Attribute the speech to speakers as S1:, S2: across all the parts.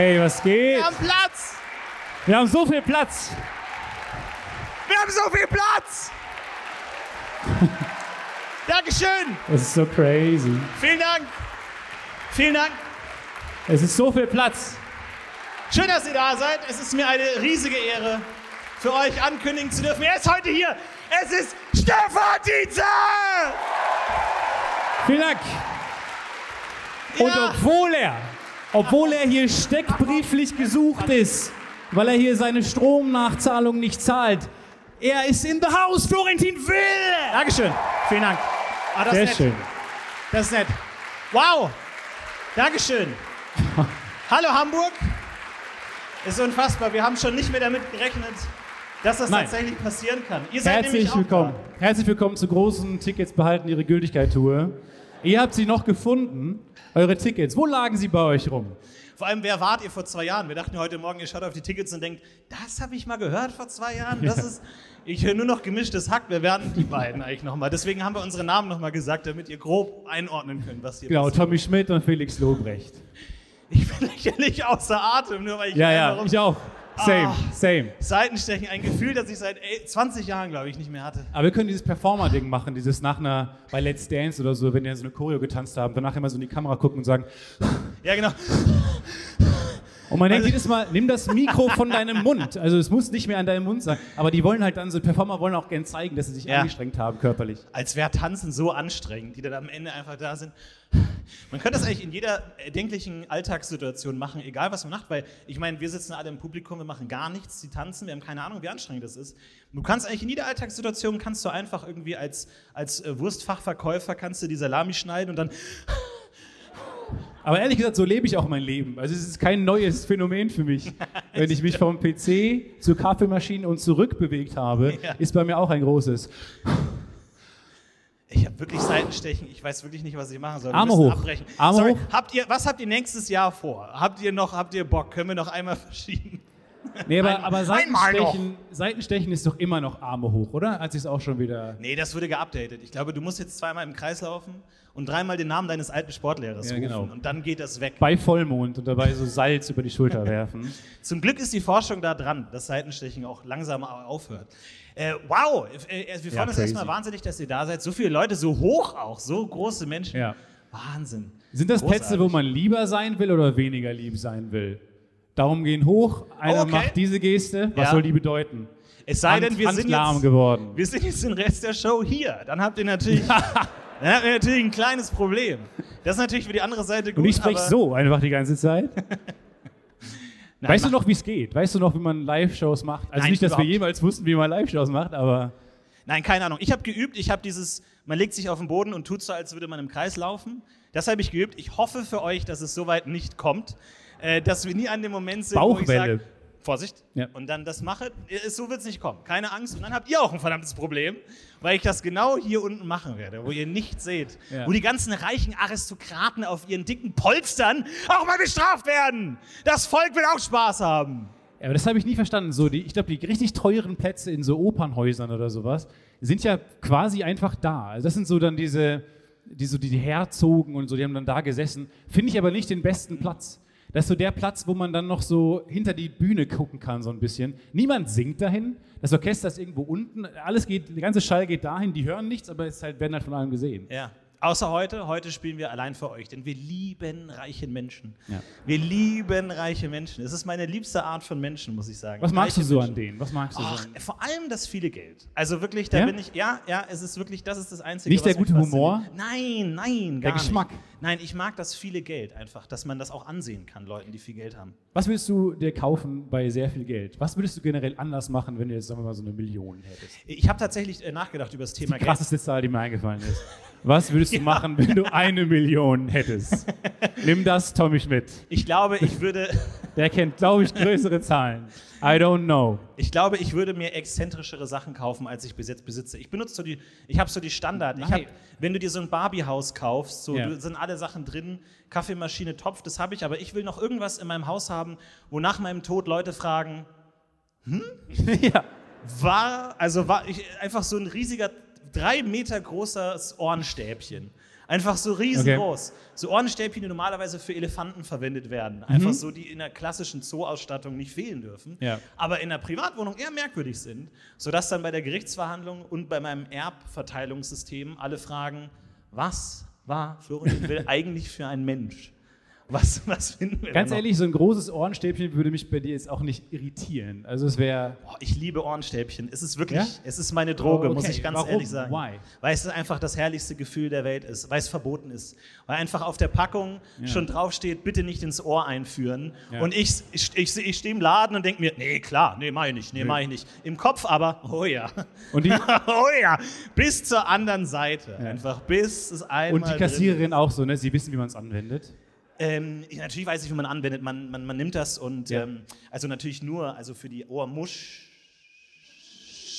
S1: Hey, was geht?
S2: Wir haben Platz!
S1: Wir haben so viel Platz.
S2: Wir haben so viel Platz! Dankeschön!
S1: Das ist so crazy.
S2: Vielen Dank! Vielen Dank!
S1: Es ist so viel Platz.
S2: Schön, dass ihr da seid. Es ist mir eine riesige Ehre, für euch ankündigen zu dürfen. Er ist heute hier. Es ist Stefan Tietze!
S1: Vielen Dank. Und
S2: Ja.
S1: obwohl er, obwohl er hier steckbrieflich gesucht ist, weil er hier seine Stromnachzahlung nicht zahlt, er ist in the house, Florentin Will.
S2: Dankeschön. Vielen Dank. Ah, das
S1: Sehr
S2: ist nett.
S1: schön.
S2: Das ist nett. Wow. Dankeschön. Hallo Hamburg. Ist unfassbar. Wir haben schon nicht mehr damit gerechnet, dass das
S1: Nein.
S2: tatsächlich passieren kann. Ihr seid
S1: Herzlich willkommen. Herzlich willkommen zur großen Tickets behalten ihre Gültigkeit Tour. Ihr habt sie noch gefunden, eure Tickets. Wo lagen sie bei euch rum?
S2: Vor allem, wer wart ihr vor zwei Jahren? Wir dachten heute Morgen, ihr schaut auf die Tickets und denkt, das habe ich mal gehört vor zwei Jahren. Das ist, ich höre nur noch gemischtes Hack. Wer werden die beiden eigentlich nochmal? Deswegen haben wir unsere Namen nochmal gesagt, damit ihr grob einordnen könnt, was hier
S1: Genau,
S2: passiert.
S1: Tommy Schmidt und Felix Lobrecht.
S2: Ich bin lächerlich außer Atem, nur weil ich
S1: Ja, ja,
S2: um
S1: ich auch. Same,
S2: Ah.
S1: same.
S2: Seitenstechen, ein Gefühl, das ich seit ey, 20 Jahren, glaube ich, nicht mehr hatte.
S1: Aber wir können dieses Performer-Ding machen, dieses nach einer, bei Let's Dance oder so, wenn die so eine Choreo getanzt haben, danach immer so in die Kamera gucken und sagen,
S2: Ja, genau.
S1: und man denkt
S2: Also-
S1: jedes Mal, nimm das Mikro von deinem Mund. Also es muss nicht mehr an deinem Mund sein. Aber die wollen halt dann, so Performer wollen auch gern zeigen, dass sie sich
S2: Ja.
S1: angestrengt haben körperlich.
S2: Als wäre Tanzen so anstrengend, die dann am Ende einfach da sind. Man könnte das eigentlich in jeder erdenklichen Alltagssituation machen, egal was man macht, weil ich meine, wir sitzen alle im Publikum, wir machen gar nichts, die tanzen, wir haben keine Ahnung, wie anstrengend das ist. Du kannst eigentlich in jeder Alltagssituation, kannst du einfach irgendwie als, als äh, Wurstfachverkäufer, kannst du die Salami schneiden und dann,
S1: Aber ehrlich gesagt, so lebe ich auch mein Leben. Also es ist kein neues Phänomen für mich. Wenn ich mich vom PC zur Kaffeemaschine und zurück bewegt habe,
S2: Ja.
S1: ist bei mir auch ein großes.
S2: Ich habe wirklich Seitenstechen, ich weiß wirklich nicht, was ich machen soll. Wir
S1: Arme hoch.
S2: Abbrechen.
S1: Arme
S2: Sorry,
S1: hoch.
S2: Habt ihr, was habt ihr nächstes Jahr vor? Habt ihr noch, habt ihr Bock? Können wir noch einmal verschieben?
S1: Nee, aber, aber. Seitenstechen, Seitenstechen ist doch immer noch Arme hoch, oder? Hat sich auch schon wieder.
S2: Nee, das wurde geupdatet. Ich glaube, du musst jetzt zweimal im Kreis laufen und dreimal den Namen deines alten Sportlehrers
S1: Ja,
S2: rufen.
S1: genau.
S2: Und dann geht das weg.
S1: Bei Vollmond und dabei so Salz über die Schulter werfen.
S2: Zum Glück ist die Forschung da dran, dass Seitenstechen auch langsam aufhört. Äh, wow, äh, wir freuen uns
S1: crazy.
S2: erstmal wahnsinnig, dass ihr da seid. So viele Leute, so hoch auch, so große Menschen.
S1: Ja.
S2: Wahnsinn.
S1: Sind das Plätze,
S2: Großartig.
S1: wo man lieber sein will oder weniger lieb sein will? Daumen gehen hoch, einer
S2: Okay.
S1: macht diese Geste. Was
S2: Ja.
S1: soll die bedeuten?
S2: Es sei
S1: Hand-
S2: denn, wir sind, jetzt,
S1: geworden.
S2: wir sind jetzt den Rest der Show hier. Dann habt ihr natürlich, dann habt ihr natürlich ein kleines Problem. Das ist natürlich für die andere Seite gut.
S1: Und ich spreche so einfach die ganze Zeit.
S2: Nein,
S1: weißt du noch, wie es geht? Weißt du noch, wie man Live-Shows macht? Also
S2: Nein,
S1: nicht, dass wir
S2: überhaupt.
S1: jemals wussten, wie man Live-Shows macht, aber
S2: Nein, keine Ahnung. Ich habe geübt. Ich habe dieses, man legt sich auf den Boden und tut so, als würde man im Kreis laufen. Das habe ich geübt. Ich hoffe für euch, dass es soweit nicht kommt, äh, dass wir nie an dem Moment sind, wo ich
S1: Bauchwelle.
S2: sage, Vorsicht.
S1: Ja.
S2: Und dann das mache. So wird es nicht kommen. Keine Angst. Und dann habt ihr auch ein verdammtes Problem, weil ich das genau hier unten machen werde, wo ihr nichts seht.
S1: Ja.
S2: Wo die ganzen reichen Aristokraten auf ihren dicken Polstern auch mal bestraft werden. Das Volk will auch Spaß haben.
S1: Ja, aber das habe ich nie verstanden. So, die, ich glaube, die richtig teuren Plätze in so Opernhäusern oder sowas sind ja quasi einfach da. Also das sind so dann diese, die, so die Herzogen und so, die haben dann da gesessen. Finde ich aber nicht den besten Platz. Das ist so der Platz, wo man dann noch so hinter die Bühne gucken kann, so ein bisschen. Niemand singt dahin. Das Orchester ist irgendwo unten. Alles geht, der ganze Schall geht dahin. Die hören nichts, aber es halt, werden halt von allen gesehen.
S2: Ja. Außer heute. Heute spielen wir allein für euch, denn wir lieben reiche Menschen.
S1: Ja.
S2: Wir lieben reiche Menschen. Es ist meine liebste Art von Menschen, muss ich sagen.
S1: Was magst du
S2: Reiche
S1: so
S2: Menschen.
S1: an denen? Was magst du
S2: Ach,
S1: so? an-
S2: vor allem das viele Geld. Also wirklich, da
S1: Ja?
S2: bin ich, ja, ja, es ist wirklich, das ist das Einzige,
S1: Nicht der gute Humor?
S2: Nein, nein,
S1: Der
S2: gar
S1: Geschmack?
S2: Nicht. Nein, ich mag das viele Geld einfach, dass man das auch ansehen kann, Leuten, die viel Geld haben.
S1: Was würdest du dir kaufen bei sehr viel Geld? Was würdest du generell anders machen, wenn du jetzt, sagen wir mal, so eine Million hättest?
S2: Ich habe tatsächlich äh, nachgedacht über das Thema
S1: Die krasseste Zahl, die mir eingefallen ist. Was würdest du machen, wenn du eine Million hättest? Nimm das, Tommy Schmidt.
S2: Ich glaube, ich würde,
S1: Der kennt, glaube ich, größere Zahlen. I don't know.
S2: ich glaube, ich würde mir exzentrischere Sachen kaufen, als ich bis jetzt besitze. Ich benutze so die, ich habe so die Standard. Hab, wenn du dir so ein Barbie-Haus kaufst, so du, sind alle Sachen drin, Kaffeemaschine, Topf, das habe ich, aber ich will noch irgendwas in meinem Haus haben, wo nach meinem Tod Leute fragen,
S1: ja.
S2: war, also war ich einfach so ein riesiger, drei Meter großes Ohrenstäbchen. Einfach so riesengroß. So Ohrenstäbchen, die normalerweise für Elefanten verwendet werden. Einfach so, die in der klassischen Zoo-Ausstattung nicht fehlen dürfen.
S1: Ja.
S2: Aber in der Privatwohnung eher merkwürdig sind. Sodass dann bei der Gerichtsverhandlung und bei meinem Erbverteilungssystem alle fragen, was war Florian Will eigentlich für ein Mensch? Was, was finden wir
S1: Ganz ehrlich, so ein großes Ohrenstäbchen würde mich bei dir jetzt auch nicht irritieren. Also es wäre.
S2: Ich liebe Ohrenstäbchen. Es ist wirklich,
S1: Ja?
S2: es ist meine Droge,
S1: Oh,
S2: muss
S1: okay.
S2: ich ganz
S1: Warum?
S2: ehrlich sagen.
S1: Why?
S2: Weil es einfach das herrlichste Gefühl der Welt ist, weil es verboten ist. Weil einfach auf der Packung
S1: Ja.
S2: schon draufsteht, bitte nicht ins Ohr einführen.
S1: Ja.
S2: Und ich, ich, ich, ich stehe im Laden und denke mir, nee, klar, nee, mach ich nicht, nee,
S1: Nee.
S2: mach ich nicht. Im Kopf aber, oh ja.
S1: Und die,
S2: oh ja, bis zur anderen Seite. Einfach bis es einmal
S1: und die Kassiererin auch so, ne? Sie wissen, wie man es anwendet.
S2: Ähm, natürlich weiß ich, wie man anwendet. Man, man, man nimmt das und
S1: Ja.
S2: ähm, also natürlich nur, also für die Ohrmusch.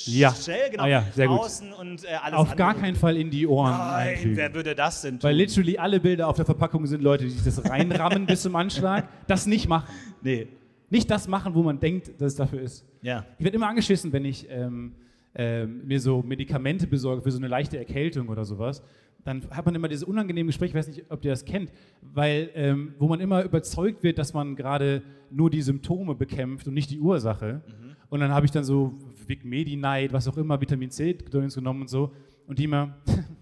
S1: Ja.
S2: Shell, genau.
S1: Ah ja, sehr gut.
S2: Außen und äh, alles
S1: Auf
S2: andere.
S1: gar keinen Fall in die Ohren
S2: Nein,
S1: einfügen.
S2: wer würde das denn tun?
S1: Weil literally alle Bilder auf der Verpackung sind Leute, die sich das reinrammen bis zum Anschlag. Das nicht machen.
S2: nee.
S1: Nicht das machen, wo man denkt, dass es dafür ist.
S2: Ja.
S1: Ich werde immer angeschissen, wenn ich ähm, ähm, mir so Medikamente besorge für so eine leichte Erkältung oder sowas. Dann hat man immer diese unangenehmen Gespräche, ich weiß nicht, ob ihr das kennt, weil ähm, wo man immer überzeugt wird, dass man gerade nur die Symptome bekämpft und nicht die Ursache. Und dann habe ich dann so Vic Medi-Night, was auch immer, Vitamin C genommen und so. Und die immer,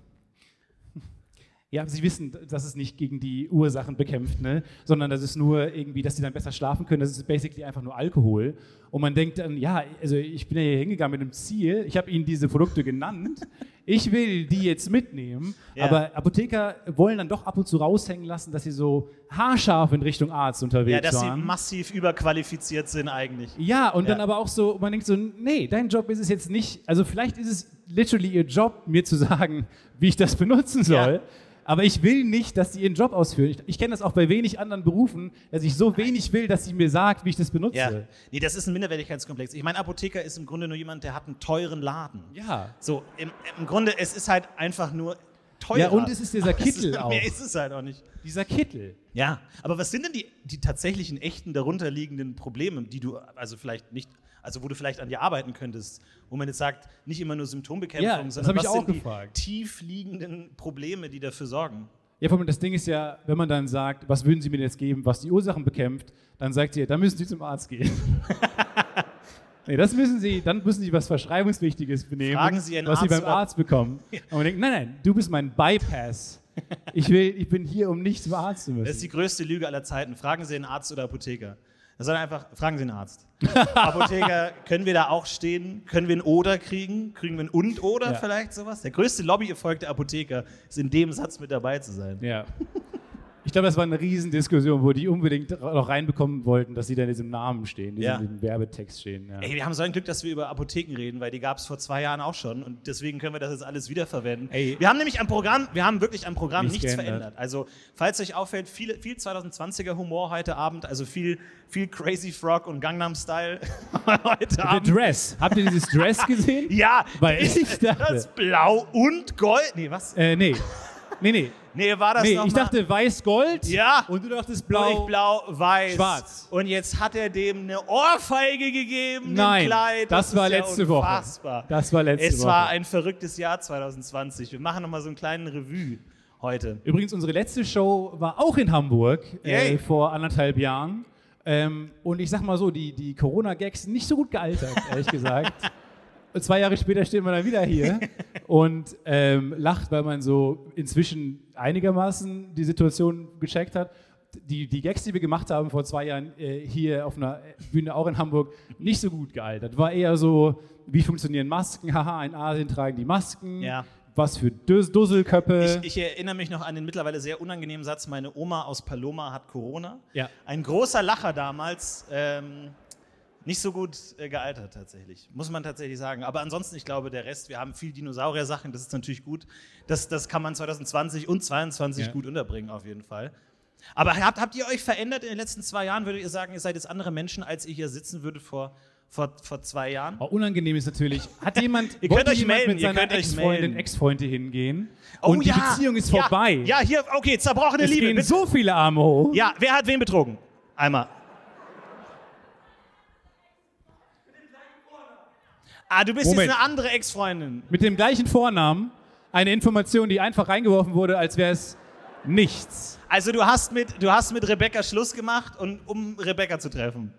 S1: ja, sie wissen, dass es nicht gegen die Ursachen bekämpft, ne? sondern das ist nur irgendwie, dass sie dann besser schlafen können. Das ist basically einfach nur Alkohol. Und man denkt dann, ja, also ich bin ja hier hingegangen mit einem Ziel, ich habe ihnen diese Produkte genannt, ich will die jetzt mitnehmen.
S2: Ja.
S1: Aber Apotheker wollen dann doch ab und zu raushängen lassen, dass sie so haarscharf in Richtung Arzt unterwegs
S2: Ja, dass sie
S1: waren.
S2: massiv überqualifiziert sind eigentlich.
S1: Ja, und dann
S2: Ja.
S1: aber auch so, man denkt so, nee, dein Job ist es jetzt nicht, also vielleicht ist es literally ihr Job, mir zu sagen, wie ich das benutzen soll.
S2: Ja.
S1: Aber ich will nicht, dass sie ihren Job ausführen. Ich, ich kenne das auch bei wenig anderen Berufen, dass ich so wenig will, dass sie mir sagt, wie ich das benutze.
S2: Ja. Nee, das ist ein Minderwertigkeitskomplex. Ich meine, Apotheker ist im Grunde nur jemand, der hat einen teuren Laden.
S1: Ja.
S2: So, im, im Grunde, es ist halt einfach nur teuer.
S1: Ja, und es ist dieser Kittel
S2: ist,
S1: auch.
S2: Mehr ist es halt auch nicht.
S1: Dieser Kittel.
S2: Ja, aber was sind denn die, die tatsächlichen, echten, darunterliegenden Probleme, die du, also vielleicht nicht, also wo du vielleicht an dir arbeiten könntest, wo man jetzt sagt, nicht immer nur Symptombekämpfung,
S1: Ja,
S2: sondern was
S1: auch
S2: sind
S1: gefragt.
S2: die tiefliegenden Probleme, die dafür sorgen?
S1: Ja, vor allem das Ding ist ja, wenn man dann sagt, was würden Sie mir jetzt geben, was die Ursachen bekämpft, dann sagt sie, dann müssen Sie zum Arzt gehen. nee, das müssen Sie, dann müssen Sie was Verschreibungswichtiges benehmen,
S2: Fragen Sie einen
S1: was Sie
S2: Arzt,
S1: beim
S2: ob-
S1: Arzt bekommen. Und man denkt, nein, nein, du bist mein Bypass. Ich, will, ich bin hier, um nicht zum Arzt zu
S2: Das ist
S1: müssen.
S2: die größte Lüge aller Zeiten. Fragen Sie einen Arzt oder Apotheker. Das soll einfach, fragen Sie einen Arzt. Apotheker, können wir da auch stehen? Können wir ein Oder kriegen? Kriegen wir ein Und Oder
S1: Ja.
S2: vielleicht sowas? Der größte Lobbyerfolg der Apotheker ist in dem Satz mit dabei zu sein.
S1: Ja. Ich glaube, das war eine Riesendiskussion, wo die unbedingt noch reinbekommen wollten, dass sie da in diesem Namen stehen,
S2: Ja.
S1: in diesem Werbetext stehen. Ja.
S2: Ey, wir haben so ein Glück, dass wir über Apotheken reden, weil die gab es vor zwei Jahren auch schon und deswegen können wir das jetzt alles wiederverwenden.
S1: Ey.
S2: Wir haben nämlich am Programm, wir haben wirklich am Programm
S1: Nichts
S2: nichts, verändert. Also, falls euch auffällt, viel, viel 2020er Humor heute Abend, also viel, viel Crazy Frog und Gangnam Style heute
S1: Der
S2: Abend.
S1: Dress. Habt ihr dieses Dress gesehen?
S2: Ja,
S1: Weil ich dachte-
S2: das Blau und Gold. Nee, was?
S1: Äh, nee. Nee, nee.
S2: Nee, war das
S1: Nee,
S2: noch
S1: ich
S2: mal?
S1: dachte weiß-gold.
S2: Ja.
S1: Und du dachtest
S2: Blau,
S1: blau.
S2: weiß.
S1: Schwarz.
S2: Und jetzt hat er dem eine Ohrfeige gegeben,
S1: Nein,
S2: Kleid.
S1: das war
S2: ist ja
S1: letzte Woche. Das war letzte
S2: es
S1: Woche.
S2: war ein verrücktes Jahr 2020. Wir machen nochmal so einen kleinen Revue heute.
S1: Übrigens, unsere letzte Show war auch in Hamburg äh, vor anderthalb Jahren. Ähm, und ich sag mal so, die, die Corona-Gags sind nicht so gut gealtert, ehrlich gesagt. Zwei Jahre später steht man dann wieder hier und ähm, lacht, weil man so inzwischen einigermaßen die Situation gecheckt hat. Die, die Gags, die wir gemacht haben vor zwei Jahren äh, hier auf einer Bühne, auch in Hamburg, nicht so gut gealtert. War eher so, wie funktionieren Masken? Haha, in Asien tragen die Masken.
S2: Ja.
S1: Was für Dus- Dusselköppe.
S2: Ich, ich erinnere mich noch an den mittlerweile sehr unangenehmen Satz: Meine Oma aus Paloma hat Corona.
S1: Ja.
S2: Ein großer Lacher damals. Ähm, nicht so gut äh, gealtert tatsächlich, muss man tatsächlich sagen. Aber ansonsten, ich glaube, der Rest, wir haben viel Dinosaurier-Sachen, das ist natürlich gut. Das, das kann man 2020 und 2022
S1: Ja.
S2: gut unterbringen, auf jeden Fall. Aber habt, habt ihr euch verändert in den letzten zwei Jahren? Würdet ihr sagen, ihr seid jetzt andere Menschen, als ihr hier sitzen würdet vor, vor, vor zwei Jahren?
S1: Oh, unangenehm ist natürlich. Hat jemand,
S2: Ihr könnt euch melden,
S1: mit
S2: ihr
S1: seiner
S2: könnt euch
S1: Ex-Freundin,
S2: melden.
S1: Ex-Freunde hingehen
S2: Oh
S1: und
S2: ja,
S1: die Beziehung ist
S2: ja,
S1: vorbei.
S2: Ja, hier, okay, zerbrochene
S1: es
S2: Liebe.
S1: gehen
S2: bitte.
S1: so viele Arme hoch.
S2: Ja, wer hat wen betrogen? Einmal. Ah, du bist
S1: Moment.
S2: jetzt eine andere Ex-Freundin.
S1: Mit dem gleichen Vornamen. Eine Information, die einfach reingeworfen wurde, als wäre es nichts.
S2: Also du hast mit, du hast mit Rebecca Schluss gemacht, und, um Rebecca zu treffen.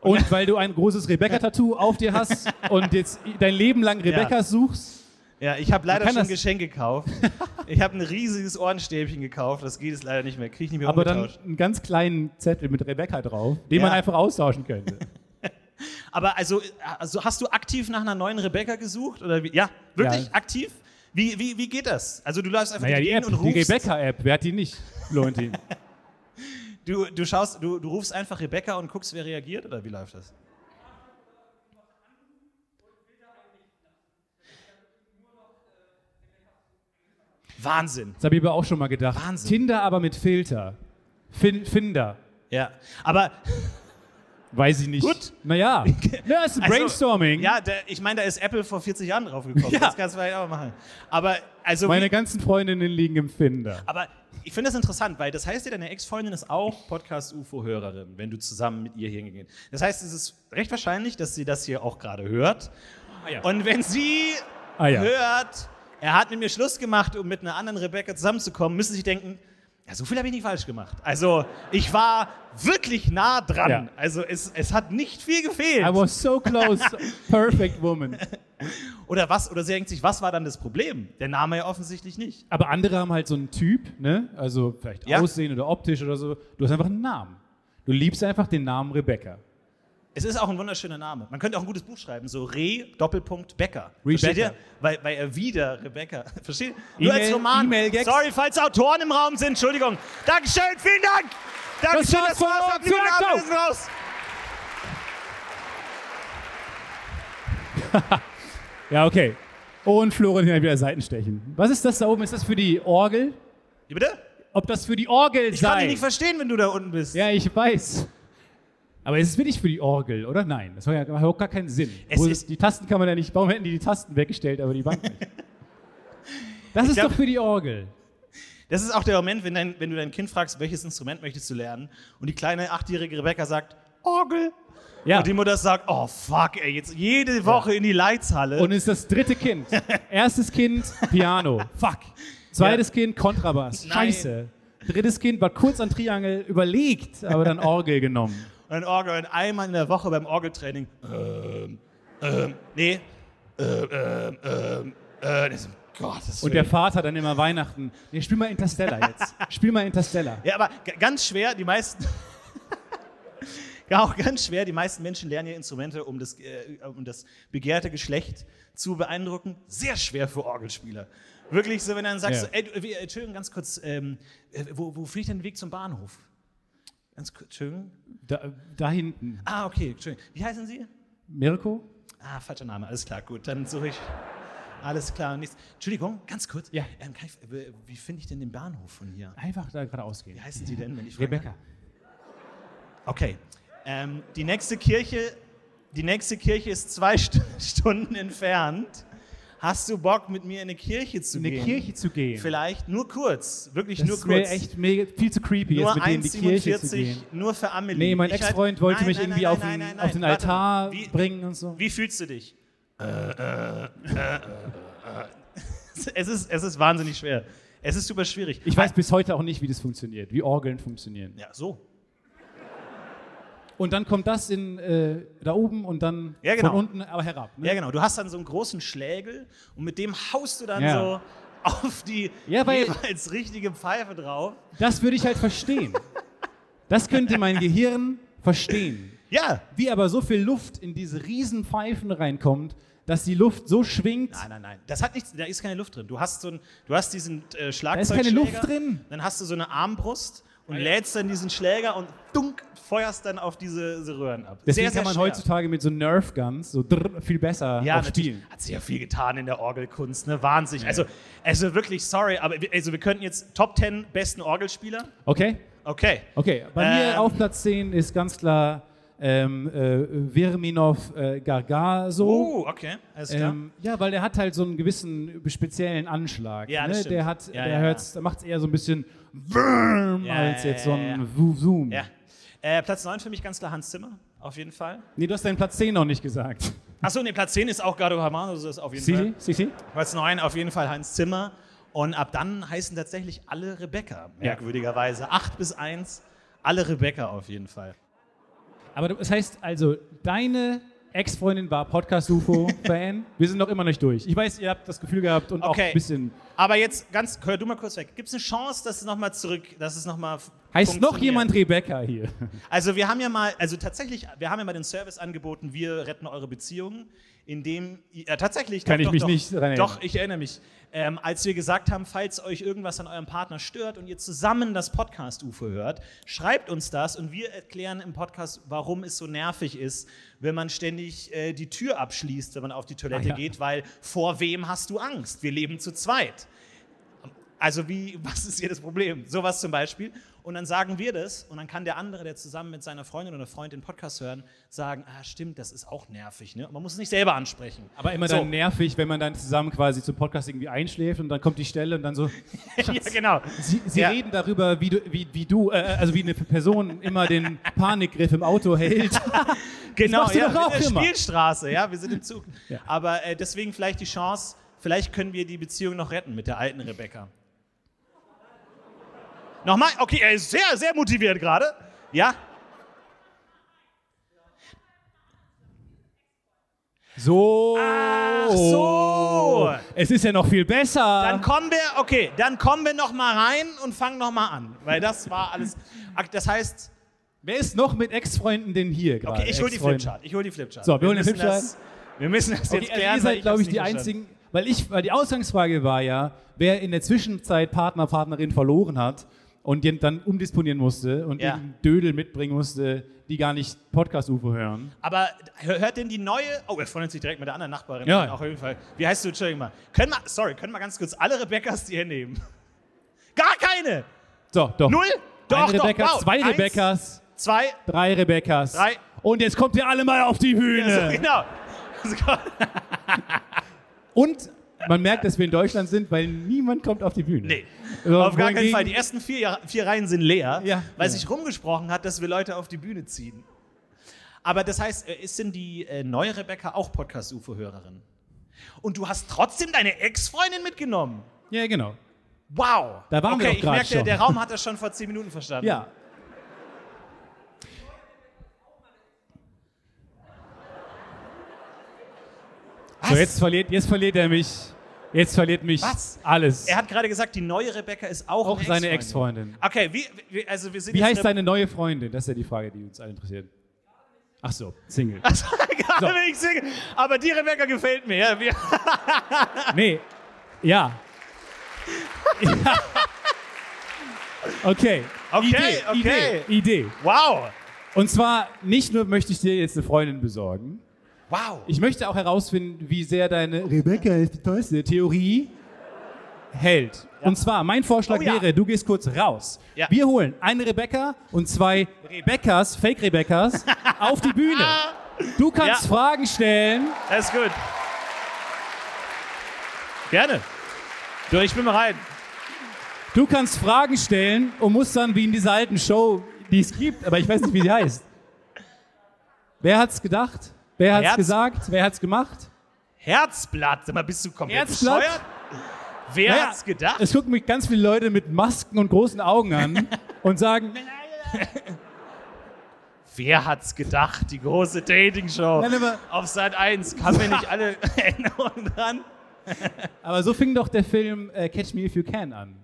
S1: Und weil du ein großes Rebecca-Tattoo auf dir hast und jetzt dein Leben lang Rebecca
S2: Ja.
S1: suchst.
S2: Ja, ich habe leider schon ein Geschenk gekauft. ich habe ein riesiges Ohrenstäbchen gekauft, das geht es leider nicht mehr. Kriege ich nicht mehr
S1: Aber dann einen ganz kleinen Zettel mit Rebecca drauf, den
S2: Ja.
S1: man einfach austauschen könnte.
S2: Aber also, also hast du aktiv nach einer neuen Rebecca gesucht? Oder wie? Ja, wirklich
S1: Ja.
S2: aktiv? Wie, wie, wie geht das? Also du läufst einfach
S1: naja, die
S2: die
S1: App,
S2: und
S1: die
S2: rufst.
S1: Rebecca-App, wer hat die nicht, Florentin?
S2: Du, du schaust, du, du rufst einfach Rebecca und guckst, wer reagiert oder wie läuft das? Wahnsinn.
S1: Das habe ich aber auch schon mal gedacht.
S2: Wahnsinn.
S1: Tinder aber mit Filter. Fin Finder.
S2: Ja, aber
S1: Weiß ich nicht.
S2: Gut.
S1: Naja. Ja, ist ein
S2: Also,
S1: Brainstorming.
S2: Ja, der, ich meine, da ist Apple vor 40 Jahren drauf gekommen.
S1: Ja.
S2: Das kannst du vielleicht auch machen. Aber also
S1: Meine
S2: wie,
S1: ganzen Freundinnen liegen im Finder.
S2: aber ich finde das interessant, weil das heißt ja, deine Ex-Freundin ist auch Podcast-UFO-Hörerin, wenn du zusammen mit ihr hingehst. Das heißt, es ist recht wahrscheinlich, dass sie das hier auch gerade hört.
S1: ja.
S2: Und wenn sie
S1: Ah, ja.
S2: hört, er hat mit mir Schluss gemacht, um mit einer anderen Rebecca zusammenzukommen, müssen sie denken, ja, so viel habe ich nicht falsch gemacht. Also, ich war wirklich nah dran.
S1: Ja.
S2: Also, es, es hat nicht viel gefehlt.
S1: I was so close. Perfect woman.
S2: Oder was? Oder sie denkt sich, was war dann das Problem? Der Name ja offensichtlich nicht.
S1: Aber andere haben halt so einen Typ, ne? Also vielleicht
S2: Ja.
S1: Aussehen oder optisch oder so. Du hast einfach einen Namen. Du liebst einfach den Namen Rebecca.
S2: Es ist auch ein wunderschöner Name. Man könnte auch ein gutes Buch schreiben, so Re Doppelpunkt Becker. Versteht ihr? Weil, weil er wieder Rebecca. Versteht ihr? Nur als Roman. Sorry, falls Autoren im Raum sind. Entschuldigung. Dankeschön, vielen Dank. Dankeschön, das war's.
S1: von
S2: Vergnügen,
S1: uns.
S2: Abend, wir sind raus.
S1: Ja, okay. Und Florentin hat wieder Seitenstechen. Was ist das da oben? Ist das für die Orgel?
S2: Wie bitte?
S1: Ob das für die Orgel
S2: Ich kann
S1: sei?
S2: dich nicht verstehen, wenn du da unten bist.
S1: ja, ich weiß. Aber ist es wirklich für die Orgel, oder? Nein, das hat ja überhaupt gar keinen Sinn.
S2: Ist-
S1: die Tasten kann man ja nicht. Warum hätten die die Tasten weggestellt, aber die Bank nicht? Das ist
S2: glaub-
S1: doch für die Orgel.
S2: Das ist auch der Moment, wenn, dein, wenn du dein Kind fragst, welches Instrument möchtest du lernen? Und die kleine achtjährige Rebecca sagt, Orgel.
S1: Ja.
S2: Und die Mutter sagt, oh fuck, ey, jetzt jede Woche in die Leitshalle.
S1: Und ist das dritte Kind. Erstes Kind Piano. Fuck. Zweites Kind Kontrabass.
S2: Nein.
S1: Scheiße. Drittes Kind war kurz an Triangel überlegt, aber dann Orgel genommen.
S2: Ein Orgel und einmal in der Woche beim Orgeltraining. Ähm, ähm, nee. Ähm, ähm, ähm, äh, das, Gottes
S1: Und der. Vater dann immer Weihnachten. Nee, spiel mal Interstellar jetzt. Spiel mal Interstellar.
S2: Ja, aber ganz schwer, die meisten. ja, auch ganz schwer, die meisten Menschen lernen ja Instrumente, um das, äh, um das begehrte Geschlecht zu beeindrucken. Sehr schwer für Orgelspieler. Wirklich so, wenn du dann sagst,
S1: Ja.
S2: so, ey, du, wie- Entschuldigung, ganz kurz, ähm, äh, wo, wo fliegt denn der Weg zum Bahnhof? Ganz kurz, Entschuldigung.
S1: Da, da hinten.
S2: Ah, okay, Entschuldigung. Wie heißen Sie?
S1: Mirko?
S2: Ah, falscher Name, alles klar, gut. Dann suche ich. Alles klar. Nichts. Entschuldigung, ganz kurz.
S1: Ja.
S2: Ähm, ich, wie finde ich denn den Bahnhof von hier?
S1: Einfach da geradeaus gehen.
S2: Wie heißen Sie denn, wenn ich
S1: Rebecca.
S2: Okay. Ähm, die nächste Kirche, die nächste Kirche ist zwei St Stunden entfernt. Hast du Bock, mit mir in eine Kirche zu
S1: In eine
S2: gehen?
S1: Kirche zu gehen.
S2: Vielleicht nur kurz, wirklich
S1: Das
S2: nur
S1: ist mir
S2: kurz.
S1: echt mega, viel zu creepy,
S2: nur
S1: jetzt mit denen in die Kirche zu
S2: 1,47,
S1: gehen.
S2: nur für Amelie.
S1: Nee, mein
S2: halt-
S1: Ex-Freund wollte
S2: Nein,
S1: mich
S2: nein,
S1: irgendwie
S2: nein,
S1: auf
S2: nein,
S1: den,
S2: nein,
S1: auf den
S2: warte.
S1: Altar
S2: Wie,
S1: bringen und so.
S2: Wie fühlst du dich? es, ist, es ist wahnsinnig schwer. Es ist super schwierig.
S1: Ich weiß bis heute auch nicht, wie das funktioniert, wie Orgeln funktionieren.
S2: Ja, so.
S1: Und dann kommt das in, äh, da oben und dann
S2: Ja, genau.
S1: von unten aber herab. Ne?
S2: Ja, genau. Du hast dann so einen großen Schlägel und mit dem haust du dann
S1: Ja.
S2: so auf die
S1: Ja, weil-
S2: jeweils richtige Pfeife drauf.
S1: Das würde ich halt verstehen. Das könnte mein Gehirn verstehen.
S2: Ja.
S1: Wie aber so viel Luft in diese riesen Pfeifen reinkommt, dass die Luft so schwingt.
S2: Nein, nein, nein. Das hat nichts, da ist keine Luft drin. Du hast so ein, du hast diesen äh,
S1: Da
S2: Schlagzeugschläger.
S1: ist keine Luft drin.
S2: Dann hast du so eine Armbrust und lädst dann diesen Schläger und dunk, feuerst dann auf diese, diese Röhren ab.
S1: Deswegen
S2: sehr, sehr
S1: kann man
S2: schwer.
S1: heutzutage mit so Nerf Guns so drr, viel besser
S2: ja,
S1: spielen.
S2: hat sich ja viel getan in der Orgelkunst, ne? Wahnsinnig. Also, also wirklich, sorry, aber wir- also wir könnten jetzt Top 10 besten Orgelspieler.
S1: Okay?
S2: Okay.
S1: Okay, bei mir
S2: Ähm.
S1: auf Platz 10 ist ganz klar ähm, äh, Verminov äh, Gargaso.
S2: Oh, okay. Alles klar.
S1: Ähm, ja, weil der hat halt so einen gewissen speziellen Anschlag.
S2: Ja,
S1: ne?
S2: das stimmt.
S1: Der hat,
S2: Ja,
S1: der
S2: ja,
S1: hört's, da macht es eher so ein bisschen
S2: Ja,
S1: als
S2: ja,
S1: jetzt so
S2: ja,
S1: ein
S2: ja.
S1: Zoom.
S2: ja. Äh, Platz 9 für mich ganz klar Hans Zimmer, auf jeden Fall.
S1: Nee, du hast deinen Platz 10 noch nicht gesagt.
S2: Achso, ne, Platz 10 ist auch Gado Hamano, das ist auf jeden
S1: Sie,
S2: Fall.
S1: Sie, Sie?
S2: Platz 9 auf jeden Fall Heinz Zimmer. Und ab dann heißen tatsächlich alle Rebecca, merkwürdigerweise. 8 bis 1, alle Rebecca auf jeden Fall.
S1: Aber das heißt also, deine Ex-Freundin war Podcast-UFO-Fan. Wir sind noch immer nicht durch. Ich weiß, ihr habt das Gefühl gehabt und auch
S2: Okay.
S1: ein bisschen.
S2: Aber jetzt ganz, hör du mal kurz weg. Gibt es eine Chance, dass es nochmal zurück, dass es nochmal
S1: Heißt noch jemand Rebecca hier?
S2: Also wir haben ja mal, also tatsächlich, wir haben ja mal den Service angeboten, wir retten eure Beziehungen, indem, äh, tatsächlich,
S1: Kann
S2: doch,
S1: ich
S2: doch,
S1: mich
S2: doch,
S1: nicht erinnern.
S2: Doch, ich erinnere mich. Ähm, als wir gesagt haben, falls euch irgendwas an eurem Partner stört und ihr zusammen das Podcast-UFO hört, schreibt uns das und wir erklären im Podcast, warum es so nervig ist, wenn man ständig äh, die Tür abschließt, wenn man auf die Toilette
S1: Ah, ja.
S2: geht, weil vor wem hast du Angst? Wir leben zu zweit. Also wie, was ist hier das Problem? Sowas zum Beispiel. Und dann sagen wir das und dann kann der andere, der zusammen mit seiner Freundin oder Freund den Podcast hören, sagen, ah stimmt, das ist auch nervig. Ne? Und Man muss es nicht selber ansprechen.
S1: Aber immer
S2: So.
S1: dann nervig, wenn man dann zusammen quasi zum Podcast irgendwie einschläft und dann kommt die Stelle und dann so.
S2: ja, genau.
S1: Sie, Sie
S2: Ja.
S1: reden darüber, wie du, wie, wie du äh, also wie eine Person immer den Panikgriff im Auto hält.
S2: Genau, ja,
S1: doch auch
S2: in der
S1: immer.
S2: Spielstraße, ja, wir sind im Zug.
S1: Ja.
S2: Aber äh, deswegen vielleicht die Chance, vielleicht können wir die Beziehung noch retten mit der alten Rebecca. Nochmal? Okay, er ist sehr, sehr motiviert gerade. Ja?
S1: So.
S2: Ach so.
S1: Es ist ja noch viel besser.
S2: Dann kommen wir, okay, dann kommen wir noch mal rein und fangen noch mal an, weil das war alles. Das heißt,
S1: Wer ist noch mit Ex-Freunden denn hier gerade?
S2: okay, ich hol die? Flipchart. Ich hol die Flipchart.
S1: So, wir holen den
S2: müssen
S1: Flipchart.
S2: das- Wir müssen das
S1: Okay,
S2: jetzt
S1: also
S2: klären.
S1: ihr seid, glaube ich, die einzigen, weil ich, weil die Ausgangsfrage war ja, wer in der Zwischenzeit Partner, Partnerin verloren hat und den dann umdisponieren musste und
S2: Ja.
S1: Dödel mitbringen musste, die gar nicht Podcast-UFO hören.
S2: Aber hör- hört denn die neue. Oh, er freut sich direkt mit der anderen Nachbarin.
S1: Ja.
S2: Auf jeden Fall. Wie heißt du? Entschuldigung mal. Können wir, sorry, können wir ganz kurz alle Rebeccas die Hände nehmen? Gar keine!
S1: So, doch.
S2: Null? Doch,
S1: Eine
S2: doch,
S1: Rebecca,
S2: wow.
S1: zwei Rebeccas,
S2: Zwei.
S1: drei Rebeccas.
S2: Drei.
S1: Und jetzt kommt ihr alle mal auf die Bühne.
S2: Ja, so, genau.
S1: Und man merkt, dass wir in Deutschland sind, weil niemand kommt auf die Bühne.
S2: Nee,
S1: So,
S2: auf gar keinen Fall. Die ersten vier, vier Reihen sind leer,
S1: Ja.
S2: weil
S1: Ja.
S2: sich rumgesprochen hat, dass wir Leute auf die Bühne ziehen. Aber das heißt, äh, ist denn die äh, neue Rebecca auch Podcast-UFO-Hörerin? Und du hast trotzdem deine Ex-Freundin mitgenommen?
S1: Ja, genau.
S2: Wow.
S1: Da waren wir
S2: okay,
S1: doch
S2: ich merke, der,
S1: schon.
S2: der Raum hat das schon vor zehn Minuten verstanden.
S1: Ja. So, jetzt verliert, jetzt verliert er mich. Jetzt verliert mich
S2: Was?
S1: alles.
S2: Er hat gerade gesagt, die neue Rebecca ist auch,
S1: Auch
S2: eine
S1: seine
S2: Ex-Freundin. Okay, wie, wie, also wir sind
S1: Wie heißt deine neue Freundin? Das ist ja die Frage, die uns alle interessiert. Ach so, Single.
S2: Gerade
S1: So.
S2: wenn ich singe. Aber die Rebecca gefällt mir. Ja,
S1: Nee. Ja. ja. Okay.
S2: Okay,
S1: Idee,
S2: okay.
S1: Idee, Idee.
S2: wow.
S1: Und zwar nicht nur möchte ich dir jetzt eine Freundin besorgen,
S2: Wow.
S1: Ich möchte auch herausfinden, wie sehr deine Rebecca ist die tollste Theorie hält. Und zwar, mein Vorschlag
S2: Oh ja.
S1: wäre, du gehst kurz raus.
S2: Ja.
S1: Wir holen eine Rebecca und zwei Rebeccas, Fake Rebeccas, auf die Bühne. Du kannst
S2: Ja.
S1: Fragen stellen.
S2: Das ist gut. Gerne. Du, ich bin bereit.
S1: Du kannst Fragen stellen und musst dann wie in dieser alten Show, die es gibt, aber ich weiß nicht, wie sie heißt. Wer hat's gedacht? Wer hat's
S2: Herz-
S1: gesagt? Wer hat's gemacht?
S2: Herzblatt. Sag mal, bist du komplett
S1: Herzblatt?
S2: bescheuert? Wer
S1: Naja,
S2: hat's gedacht?
S1: Es gucken mich ganz viele Leute mit Masken und großen Augen an und sagen,
S2: Wer hat's gedacht? Die große Dating-Show auf Sat 1. Kann mir nicht alle Erinnerungen dran?
S1: Aber so fing doch der Film äh, Catch Me If You Can an.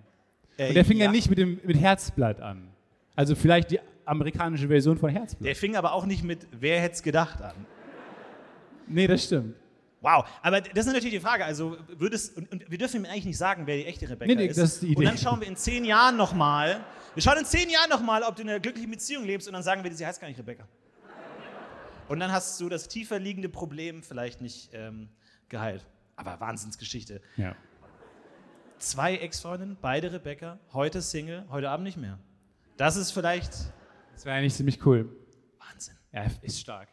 S1: Und der fing ja. nicht mit dem mit Herzblatt an. Also vielleicht die amerikanische Version von Herzblatt.
S2: Der fing aber auch nicht mit Wer hätt's gedacht an.
S1: Nee, das stimmt.
S2: Wow, aber das ist natürlich die Frage. Also würdest und, und wir dürfen ihm eigentlich nicht sagen, wer die echte Rebecca
S1: Nee, nee,
S2: ist.
S1: das ist die Idee.
S2: Und dann schauen wir in zehn Jahren nochmal. Wir schauen in zehn Jahren nochmal, ob du in einer glücklichen Beziehung lebst und dann sagen wir, dir, sie heißt gar nicht Rebecca. Und dann hast du das tiefer liegende Problem vielleicht nicht ähm, geheilt. Aber Wahnsinnsgeschichte.
S1: Ja.
S2: Zwei Ex-Freundinnen, beide Rebecca, heute Single, heute Abend nicht mehr. Das ist vielleicht
S1: Das wäre eigentlich ziemlich cool.
S2: Wahnsinn.
S1: Ja, ist stark.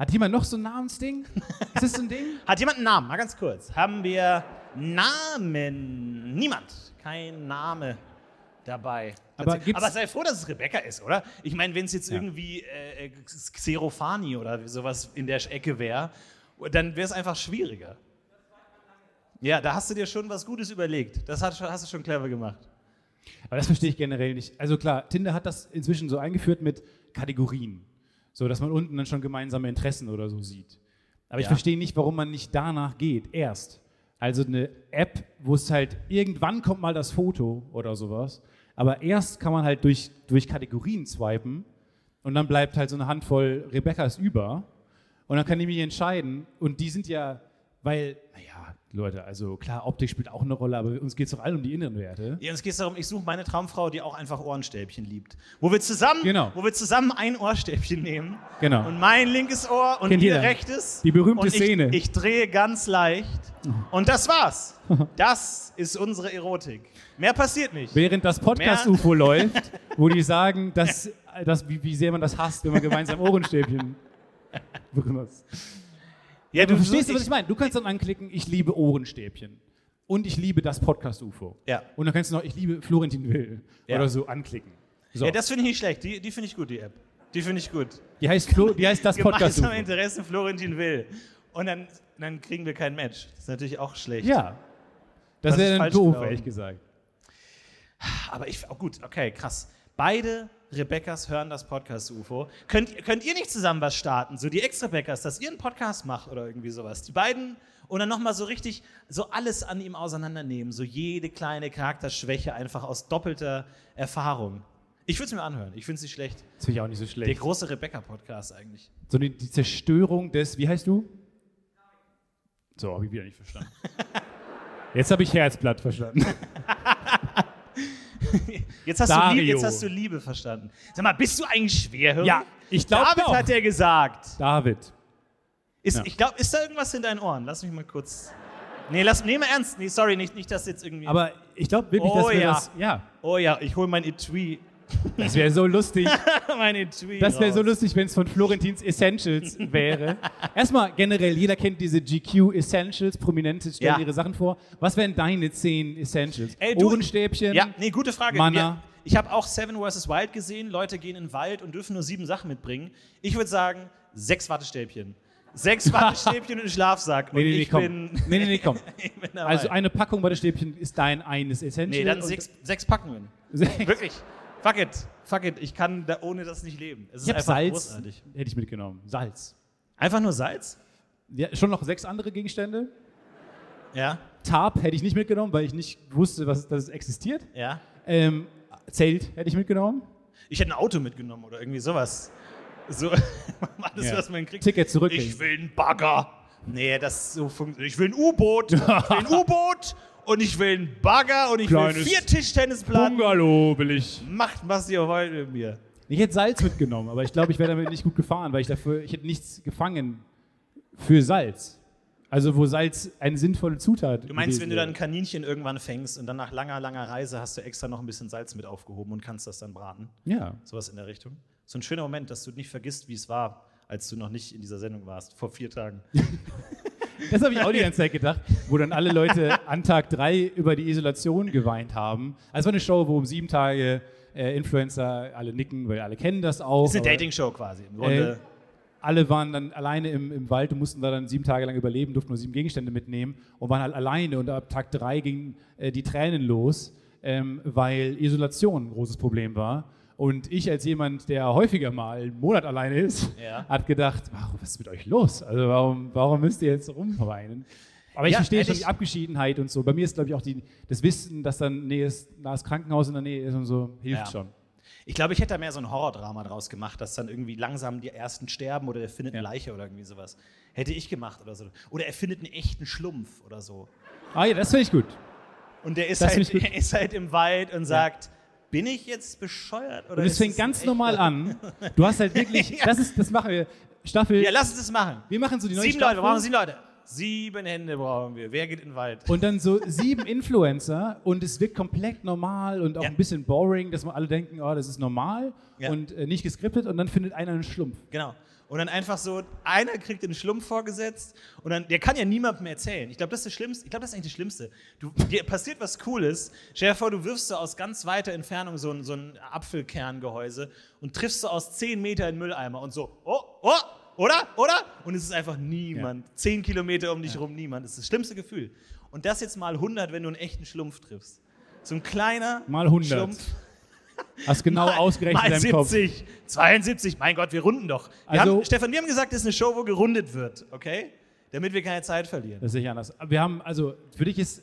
S1: Hat jemand noch so ein Namensding? Ist das so ein Ding?
S2: Hat jemand einen Namen? Mal ganz kurz. Haben wir Namen? Niemand. Kein Name dabei.
S1: Aber
S2: Aber sei froh, dass es Rebecca ist, oder? Ich meine, wenn es jetzt
S1: Ja.
S2: irgendwie äh, äh, Xerophani oder sowas in der Ecke wäre dann wäre es einfach schwieriger. Ja, da hast du dir schon was Gutes überlegt. Das hast, hast du schon clever gemacht.
S1: Aber das verstehe ich generell nicht. Also klar, Tinder hat das inzwischen so eingeführt mit Kategorien. So, dass man unten dann schon gemeinsame Interessen oder so sieht. Aber ich
S2: Ja.
S1: verstehe nicht, warum man nicht danach geht. Erst. Also eine App, wo es halt irgendwann kommt mal das Foto oder sowas. Aber erst kann man halt durch, durch Kategorien swipen und dann bleibt halt so eine Handvoll Rebecca's über. Und dann kann ich mich entscheiden. Und die sind ja, weil, naja, Leute, also klar, Optik spielt auch eine Rolle, aber uns geht es doch allen um die inneren Werte.
S2: Ja, uns geht es darum, ich suche meine Traumfrau, die auch einfach Ohrenstäbchen liebt. Wo wir zusammen,
S1: Genau.
S2: wo wir zusammen ein Ohrenstäbchen nehmen.
S1: Genau.
S2: Und mein linkes Ohr und
S1: Kennt
S2: ihr
S1: jeder.
S2: rechtes.
S1: Die berühmte
S2: ich,
S1: Szene.
S2: Ich drehe ganz leicht. Und das war's. Das ist unsere Erotik. Mehr passiert nicht.
S1: Während das Podcast-UFO läuft, wo die sagen, dass, dass, wie, wie sehr man das hasst, wenn man gemeinsam Ohrenstäbchen benutzt.
S2: Ja,
S1: Du verstehst, was ich meine? Du kannst dann anklicken, ich liebe Ohrenstäbchen. Und ich liebe das Podcast-UFO.
S2: Ja.
S1: Und dann kannst du noch, ich liebe Florentin Will.
S2: Ja.
S1: Oder so anklicken. So.
S2: Ja, das finde ich nicht schlecht. Die, die finde ich gut, die App. Die finde ich gut.
S1: die, heißt Flo, die heißt das
S2: Gemeinsame
S1: Podcast-UFO.
S2: Interessen Florentin will. Und dann, dann kriegen wir kein Match. Das ist natürlich auch schlecht.
S1: Ja. Das
S2: Das
S1: wäre
S2: ist
S1: dann doof,
S2: gelaufen.
S1: ehrlich gesagt.
S2: Aber ich, oh gut, okay, krass. Beide Rebecca's hören das Podcast-UFO. Könnt, könnt ihr nicht zusammen was starten? So die Ex-Rebecca's, dass ihr einen Podcast macht oder irgendwie sowas. Die beiden und dann nochmal so richtig so alles an ihm auseinandernehmen. So jede kleine Charakterschwäche einfach aus doppelter Erfahrung. Ich würde es mir anhören. Ich finde es nicht schlecht.
S1: Das finde ich auch nicht so
S2: Der
S1: schlecht.
S2: große Rebecca-Podcast eigentlich.
S1: So die, die Zerstörung des, wie heißt du? So, habe ich wieder nicht verstanden. Jetzt habe ich Herzblatt verstanden.
S2: Jetzt hast, du. Liebe, jetzt hast du Liebe verstanden. Sag mal, bist du eigentlich schwerhörig?
S1: Ja, ich glaube
S2: David
S1: doch.
S2: hat er gesagt.
S1: David.
S2: Ist,
S1: Ja.
S2: Ich glaube, ist da irgendwas in deinen Ohren? Lass mich mal kurz. Nee, lass, nee, mal ernst. Nee, sorry, nicht, nicht dass jetzt irgendwie.
S1: Aber ich glaube wirklich,
S2: Oh
S1: dass wir
S2: ja.
S1: das. Ja,
S2: oh ja, ich hole mein Etui.
S1: Das wäre so lustig.
S2: mein Etui.
S1: Das wäre so lustig, wenn es von Florentins Essentials wäre. Erstmal generell, jeder kennt diese GQ Essentials, Prominente stellen
S2: Ja.
S1: ihre Sachen vor. Was wären deine zehn Essentials?
S2: Ey, du-
S1: Ohrenstäbchen?
S2: Ja, nee, gute Frage.
S1: Mana.
S2: Ich habe auch Seven vs. Wild gesehen. Leute gehen in den Wald und dürfen nur sieben Sachen mitbringen. Ich würde sagen, sechs Wattestäbchen. Sechs Wattestäbchen und einen Schlafsack.
S1: Nee, nee, nee, komm. Nee, nee, nee, komm. Also eine Packung Wattestäbchen ist dein eines Essential.
S2: Nee, dann sechs, sechs Packungen.
S1: Sechs.
S2: Wirklich. Fuck it. Fuck it. Ich kann da ohne das nicht leben. Es ist
S1: Ich habe
S2: einfach
S1: Salz,
S2: großartig.
S1: hätte ich mitgenommen. Salz.
S2: Einfach nur Salz?
S1: Ja, schon noch sechs andere Gegenstände.
S2: Ja.
S1: Tarp hätte ich nicht mitgenommen, weil ich nicht wusste, was, dass es existiert.
S2: Ja.
S1: Ähm, Zelt hätte ich mitgenommen.
S2: Ich hätte ein Auto mitgenommen oder irgendwie sowas. So, alles,
S1: Ja.
S2: was man kriegt.
S1: Ticket zurück.
S2: Ich will einen Bagger. Nee, das so funktioniert. Ich will ein U-Boot. Ich will ein U-Boot und ich will einen Bagger und ich will
S1: Kleines
S2: vier Tischtennisplatten.
S1: Bungalow will ich.
S2: Macht, was ihr wollt mit mir.
S1: Ich hätte Salz mitgenommen, aber ich glaube, ich wäre damit nicht gut gefahren, weil ich dafür, ich hätte nichts gefangen für Salz. Also wo Salz eine sinnvolle Zutat
S2: Du meinst, wenn du dann ein. Kaninchen irgendwann fängst und dann nach langer, langer Reise hast du extra noch ein bisschen Salz mit aufgehoben und kannst das dann braten?
S1: Ja.
S2: Sowas in der Richtung. So ein schöner Moment, dass du nicht vergisst, wie es war, als du noch nicht in dieser Sendung warst, vor vier Tagen.
S1: Das habe ich auch die ganze Zeit gedacht, wo dann alle Leute an Tag drei über die Isolation geweint haben. Also es war eine Show, wo um sieben Tage äh, Influencer alle nicken, weil alle kennen das auch.
S2: Das ist eine Dating-Show quasi. Im Grunde.
S1: Äh, alle waren dann alleine im, im Wald und mussten da dann sieben Tage lang überleben, durften nur sieben Gegenstände mitnehmen und waren halt alleine. Und ab Tag drei gingen äh, die Tränen los, ähm, weil Isolation ein großes Problem war. Und ich als jemand, der häufiger mal einen Monat alleine ist,
S2: Ja.
S1: hat gedacht, warum, was ist mit euch los? Also warum, warum müsst ihr jetzt rumweinen? Aber ich
S2: Ja,
S1: verstehe schon die Abgeschiedenheit und so. Bei mir ist, glaube ich, auch die, das Wissen, dass dann nähes, nahes Krankenhaus in der Nähe ist und so, hilft
S2: Ja.
S1: schon.
S2: Ich glaube, ich hätte da mehr so ein Horrordrama draus gemacht, dass dann irgendwie langsam die ersten sterben oder er findet eine. Leiche oder irgendwie sowas. Hätte ich gemacht oder so. Oder er findet einen echten Schlumpf oder so.
S1: Ah ja, das finde ich gut.
S2: Und der ist,
S1: Das
S2: halt, ist halt im Wald und sagt, bin ich jetzt bescheuert? Oder
S1: Und es fängt ganz normal an. Du hast halt wirklich,
S2: Ja.
S1: das ist, das machen wir. Staffel,
S2: Ja, lass uns das machen.
S1: wir machen so die neue
S2: Sieben
S1: Staffel.
S2: Leute, wir brauchen sieben Leute. Sieben Hände brauchen wir. Wer geht in den Wald?
S1: und dann so sieben Influencer und es wird komplett normal und auch
S2: Ja.
S1: ein bisschen boring, dass man alle denken, oh, das ist normal
S2: Ja.
S1: und äh, nicht geskriptet und dann findet einer einen Schlumpf.
S2: Genau. Und dann einfach so, einer kriegt den Schlumpf vorgesetzt und dann, der kann ja niemandem erzählen. Ich glaube, das ist das Schlimmste. Ich glaube, das ist eigentlich das Schlimmste. Du, dir passiert was Cooles. Stell dir vor, du wirfst so aus ganz weiter Entfernung so ein, so ein Apfelkerngehäuse und triffst so aus 10 Meter in Mülleimer und so, oh, oh, Oder? Oder? Und es ist einfach niemand. Zehn Kilometer um dich rum, niemand. Das ist das schlimmste Gefühl. Und das jetzt mal 100, wenn du einen echten Schlumpf triffst. So ein kleiner
S1: Mal 100.
S2: Schlumpf.
S1: Hast genau
S2: mal,
S1: ausgerechnet
S2: mal
S1: in deinem Kopf.
S2: 70, 72. Mein Gott, wir runden doch. Wir
S1: Also-
S2: haben, Stefan, wir haben gesagt, das ist eine Show, wo gerundet wird, okay? Damit wir keine Zeit verlieren.
S1: Das ist nicht anders. Wir haben, also für dich ist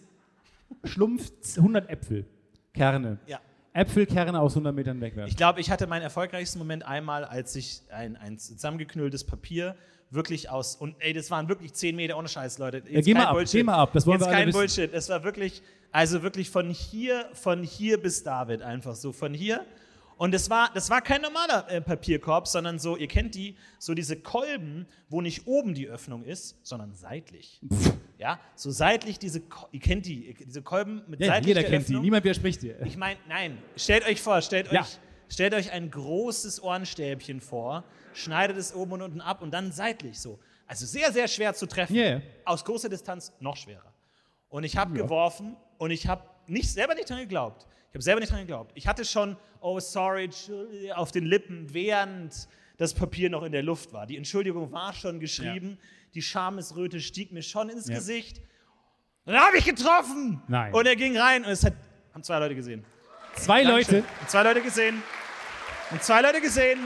S1: Schlumpf 100 Äpfel, Kerne.
S2: Ja.
S1: Äpfelkerne aus 100 Metern wegwerfen.
S2: Ich glaube, ich hatte meinen erfolgreichsten Moment einmal, als ich ein, ein zusammengeknülltes Papier wirklich aus, und ey, das waren wirklich 10 Meter ohne Scheiß, Leute. Jetzt
S1: geh mal ab,
S2: Bullshit.
S1: geh mal ab, das wollen
S2: Jetzt
S1: wir
S2: kein
S1: wissen.
S2: Bullshit. Es war wirklich, also wirklich von hier, von hier bis David einfach so, von hier. Und es war, das war kein normaler äh, Papierkorb, sondern so, ihr kennt die, so diese Kolben, wo nicht oben die Öffnung ist, sondern seitlich. Ja, so seitlich diese, ihr kennt die, diese Kolben mit
S1: ja,
S2: seitlich
S1: jeder
S2: der
S1: kennt
S2: Öffnung.
S1: die, niemand widerspricht dir.
S2: Ich meine, nein, stellt euch vor, stellt,
S1: Ja.
S2: euch, stellt euch ein großes Ohrenstäbchen vor, schneidet es oben und unten ab und dann seitlich so. Also sehr, sehr schwer zu treffen.
S1: Ja, ja.
S2: Aus großer Distanz noch schwerer. Und ich habe
S1: Ja.
S2: geworfen und ich habe nicht, selber nicht dran geglaubt. Ich habe selber nicht dran geglaubt. Ich hatte schon, oh sorry, auf den Lippen, während das Papier noch in der Luft war. Die Entschuldigung war schon geschrieben. Die Schamesröte stieg mir schon ins
S1: Ja.
S2: Gesicht. Und dann habe ich getroffen.
S1: Nein.
S2: Und er ging rein und es hat, haben zwei Leute gesehen.
S1: Zwei
S2: Dankeschön.
S1: Leute,
S2: Und zwei Leute gesehen. Und zwei Leute gesehen.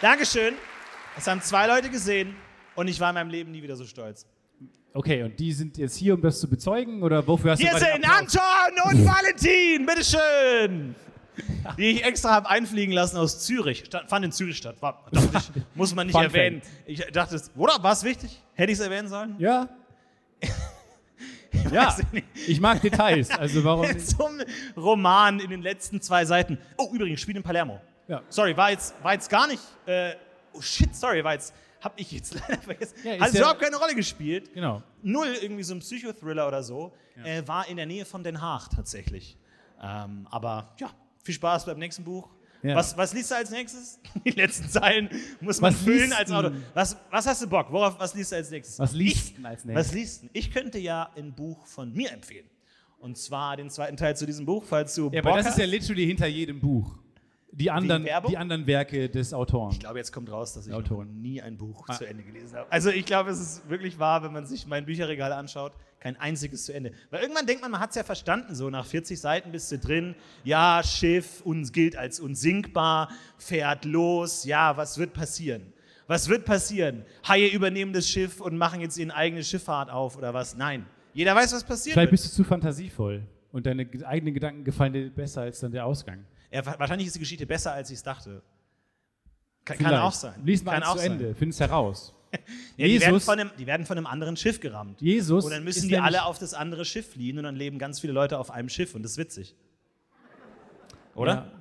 S2: Dankeschön. Es haben zwei Leute gesehen und ich war in meinem Leben nie wieder so stolz.
S1: okay, und die sind jetzt hier, um das zu bezeugen, oder wofür hast
S2: Hier
S1: du
S2: sind? Anton und Valentin, bitteschön. Die ich extra habe einfliegen lassen aus Zürich. Sta- Fand in Zürich statt. War, ich, muss man nicht
S1: Fun
S2: erwähnen. Ich dachte, oder? War es wichtig? Hätte ich es erwähnen sollen?
S1: Ja. ja,
S2: ich nicht.
S1: ich mag Details, also warum?
S2: Zum Roman in den letzten zwei Seiten. Oh, übrigens, Spiel in Palermo.
S1: Ja.
S2: Sorry, war jetzt, war jetzt gar nicht. Äh, oh shit, sorry, war jetzt. Hab ich jetzt leider vergessen.
S1: Ja,
S2: Hat
S1: ja-
S2: überhaupt keine Rolle gespielt.
S1: Genau.
S2: Null irgendwie so ein Psychothriller oder so. Äh, war in der Nähe von Den Haag tatsächlich. Ähm, aber ja, viel Spaß beim nächsten Buch.
S1: Ja.
S2: Was, was liest du als nächstes? Die letzten Zeilen muss man
S1: Was
S2: füllen
S1: liest
S2: als? Autor. Was, was hast du Bock? Worauf, was liest du als nächstes?
S1: Was liest
S2: ich,
S1: du als nächstes?
S2: Was liest? Ich könnte ja ein Buch von mir empfehlen. Und zwar den zweiten Teil zu diesem Buch, falls du
S1: Ja,
S2: Bock
S1: aber das ist
S2: hast.
S1: ja literally hinter jedem Buch. Die anderen, die anderen Werke des Autoren.
S2: Ich glaube, jetzt kommt raus, dass ich noch
S1: Autorin.
S2: nie ein Buch
S1: Ah.
S2: zu Ende gelesen habe. Also ich glaube, es ist wirklich wahr, wenn man sich mein Bücherregal anschaut, kein einziges zu Ende. Weil irgendwann denkt man, man hat es ja verstanden, so nach 40 Seiten bist du drin, ja, Schiff, uns gilt als unsinkbar, fährt los, ja, was wird passieren? Was wird passieren? Haie übernehmen das Schiff und machen jetzt ihre eigene Schifffahrt auf oder was? Nein. Jeder weiß, was passiert
S1: Vielleicht
S2: wird.
S1: bist du zu fantasievoll und deine ge- eigenen Gedanken gefallen dir besser als dann der Ausgang.
S2: Wa- wahrscheinlich ist die Geschichte besser, als ich es dachte. Kann, kann auch sein.
S1: Lies mal
S2: kann
S1: zu
S2: sein.
S1: Ende, find's heraus.
S2: Ja, die, werden
S1: Jesus-
S2: von einem, die werden von einem anderen Schiff gerammt.
S1: Jesus
S2: Und dann müssen die alle auf das andere Schiff fliehen und dann leben ganz viele Leute auf einem Schiff und das ist witzig. Oder?
S1: Ja.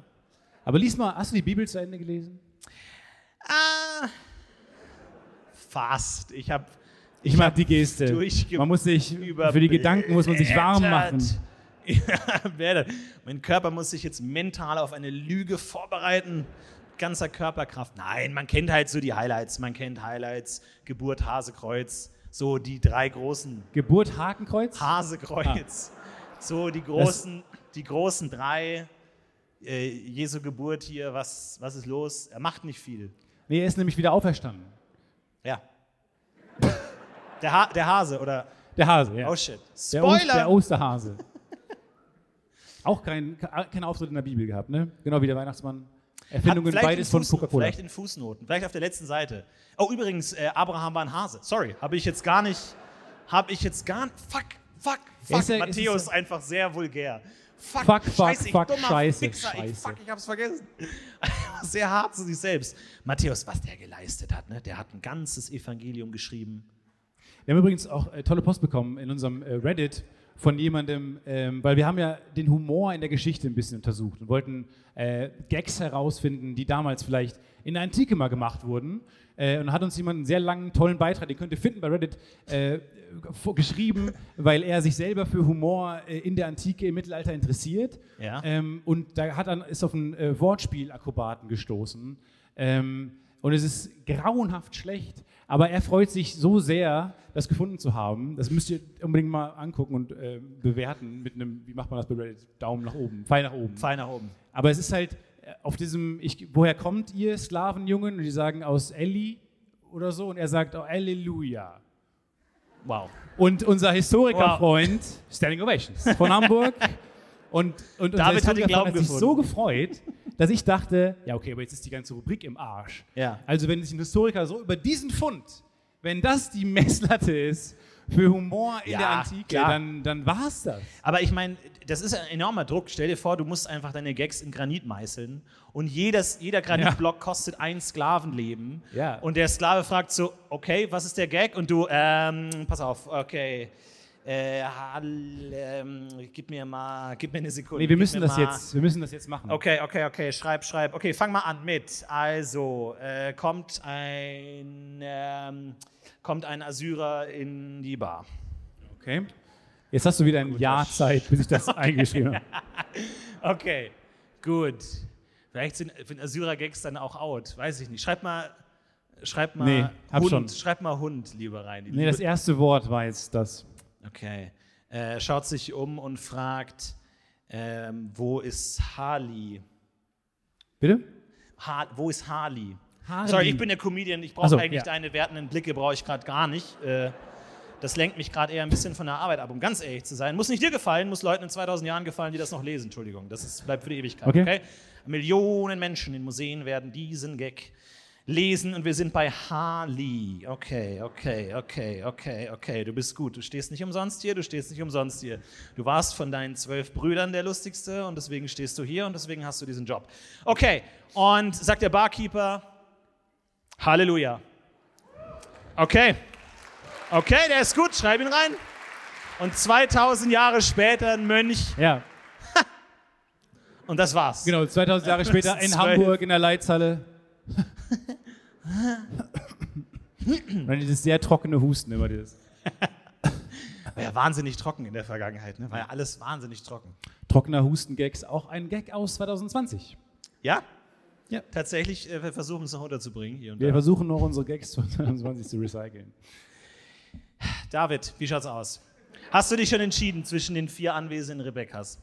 S1: Aber lies mal, hast du die Bibel zu Ende gelesen?
S2: Ah, fast. Ich habe
S1: Ich, mag die Geste. Man muss sich, für die Gedanken muss man sich warm machen.
S2: Ja, mein Körper muss sich jetzt mental auf eine Lüge vorbereiten. Ganzer Körperkraft. Nein, man kennt halt so die Highlights. Man kennt Highlights, Geburt, Hasekreuz, so die drei großen
S1: Geburt Hakenkreuz?
S2: Hasekreuz. So die großen, die großen drei. Äh, Jesu Geburt hier, was, was ist los? Er macht nicht viel.
S1: Nee, er ist nämlich wieder auferstanden.
S2: Ja. Der, ha der Hase oder.
S1: Der Hase, ja.
S2: Oh shit.
S1: der, Ost,
S2: Spoiler!
S1: der Osterhase. Auch kein, kein Auftritt in der Bibel gehabt, ne? Genau wie der Weihnachtsmann. Erfindungen beides von Coca-Cola.
S2: Vielleicht in Fußnoten, vielleicht auf der letzten Seite. Oh, übrigens, äh, Abraham war ein Hase. Sorry, habe ich jetzt gar nicht. Habe ich jetzt gar nicht. Fuck, fuck, fuck.
S1: Ist er-
S2: Matthäus ist einfach sehr vulgär. Fuck,
S1: Fuck, fuck,
S2: scheiße, ich
S1: fuck,
S2: dummer
S1: scheiße,
S2: Fixer, Ich,
S1: scheiße.
S2: fuck, ich hab's vergessen. sehr hart zu sich selbst. Matthäus, was der geleistet hat, ne? Der hat ein ganzes Evangelium geschrieben.
S1: Wir haben übrigens auch äh, tolle Post bekommen in unserem äh, Reddit von jemandem, ähm, weil wir haben ja den Humor in der Geschichte ein bisschen untersucht und wollten äh, Gags herausfinden, die damals vielleicht in der Antike mal gemacht wurden. Äh, und hat uns jemand einen sehr langen, tollen Beitrag, den könnt ihr finden bei Reddit, äh, geschrieben, weil er sich selber für Humor äh, in der Antike, im Mittelalter interessiert.
S2: Ja.
S1: Ähm, und da hat dann, ist auf einen äh, Wortspielakrobaten gestoßen. Ähm, und es ist grauenhaft schlecht, aber er freut sich so sehr, das gefunden zu haben. Das müsst ihr unbedingt mal angucken und äh, bewerten mit einem, wie macht man das bei Reddit? Daumen nach oben, Pfeil nach oben.
S2: Pfeil nach oben.
S1: Aber es ist halt äh, auf diesem, ich, woher kommt ihr Sklavenjungen? Und die sagen aus Elli oder so und er sagt, oh, Halleluja.
S2: Wow.
S1: Und unser Historikerfreund, Standing Ovations von Hamburg. Und, und
S2: David hat den Glauben
S1: hat sich
S2: gefunden.
S1: so gefreut, dass ich dachte, ja okay, aber jetzt ist die ganze Rubrik im Arsch.
S2: Ja.
S1: Also wenn sich ein Historiker so über diesen Fund, wenn das die Messlatte ist für Humor in
S2: Ja,
S1: der Antike,
S2: klar.
S1: dann, dann war es das.
S2: Aber ich meine, das ist ein enormer Druck. Stell dir vor, du musst einfach deine Gags in Granit meißeln und jedes, jeder Granitblock kostet ein Sklavenleben.
S1: Ja.
S2: Und der Sklave fragt so, okay, was ist der Gag? Und du, ähm, pass auf, okay, äh, ähm, gib mir mal, gib mir eine Sekunde.
S1: Nee, wir müssen das
S2: mal-
S1: jetzt, wir müssen das jetzt machen.
S2: Okay, okay, okay, schreib, schreib. Okay, fang mal an mit. Also, äh, kommt ein, ähm, kommt ein Assyrer in die Bar.
S1: Okay. Jetzt hast du wieder ein Jahr Zeit, bis ich das eingeschrieben habe.
S2: Okay, gut. Vielleicht sind, sind Assyrer-Gags dann auch out. Weiß ich nicht. Schreib mal, schreib mal
S1: Nee,
S2: Hund.
S1: schon.
S2: Schreib mal Hund lieber rein.
S1: Nee, das erste Wort war jetzt das.
S2: Okay. Äh, schaut sich um und fragt, ähm, wo ist Harley?
S1: Bitte?
S2: Ha wo ist Harley?
S1: Harley.
S2: Sorry, ich bin der Comedian. Ich brauche
S1: so,
S2: eigentlich
S1: ja.
S2: deine wertenden Blicke, brauche ich gerade gar nicht. Äh, das lenkt mich gerade eher ein bisschen von der Arbeit ab, um ganz ehrlich zu sein. Muss nicht dir gefallen, muss Leuten in 2000 Jahren gefallen, die das noch lesen. Entschuldigung, das ist, bleibt für die Ewigkeit.
S1: Okay.
S2: Okay. Millionen Menschen in Museen werden diesen Gag lesen und wir sind bei Harley. Okay, okay, okay, okay, okay. Du bist gut. Du stehst nicht umsonst hier, du stehst nicht umsonst hier. Du warst von deinen zwölf Brüdern der lustigste und deswegen stehst du hier und deswegen hast du diesen Job. Okay, und sagt der Barkeeper, Halleluja. Okay. Okay, der ist gut, schreib ihn rein. Und 2000 Jahre später ein Mönch
S1: Ja,
S2: und das war's.
S1: genau. 2000 Jahre später in. Hamburg in der Leitzhalle. Und dann dieses sehr trockene Husten immer dieses.
S2: War ja wahnsinnig trocken in der Vergangenheit, ne? War ja alles wahnsinnig trocken.
S1: Trockener Husten-Gags, auch ein Gag aus 2020.
S2: Ja?
S1: Ja.
S2: Tatsächlich, äh, wir versuchen es noch unterzubringen hier und
S1: Wir
S2: da.
S1: versuchen noch unsere Gags von 2020 zu recyceln.
S2: David, wie schaut's aus? Hast du dich schon entschieden zwischen den vier anwesenden Rebekkas?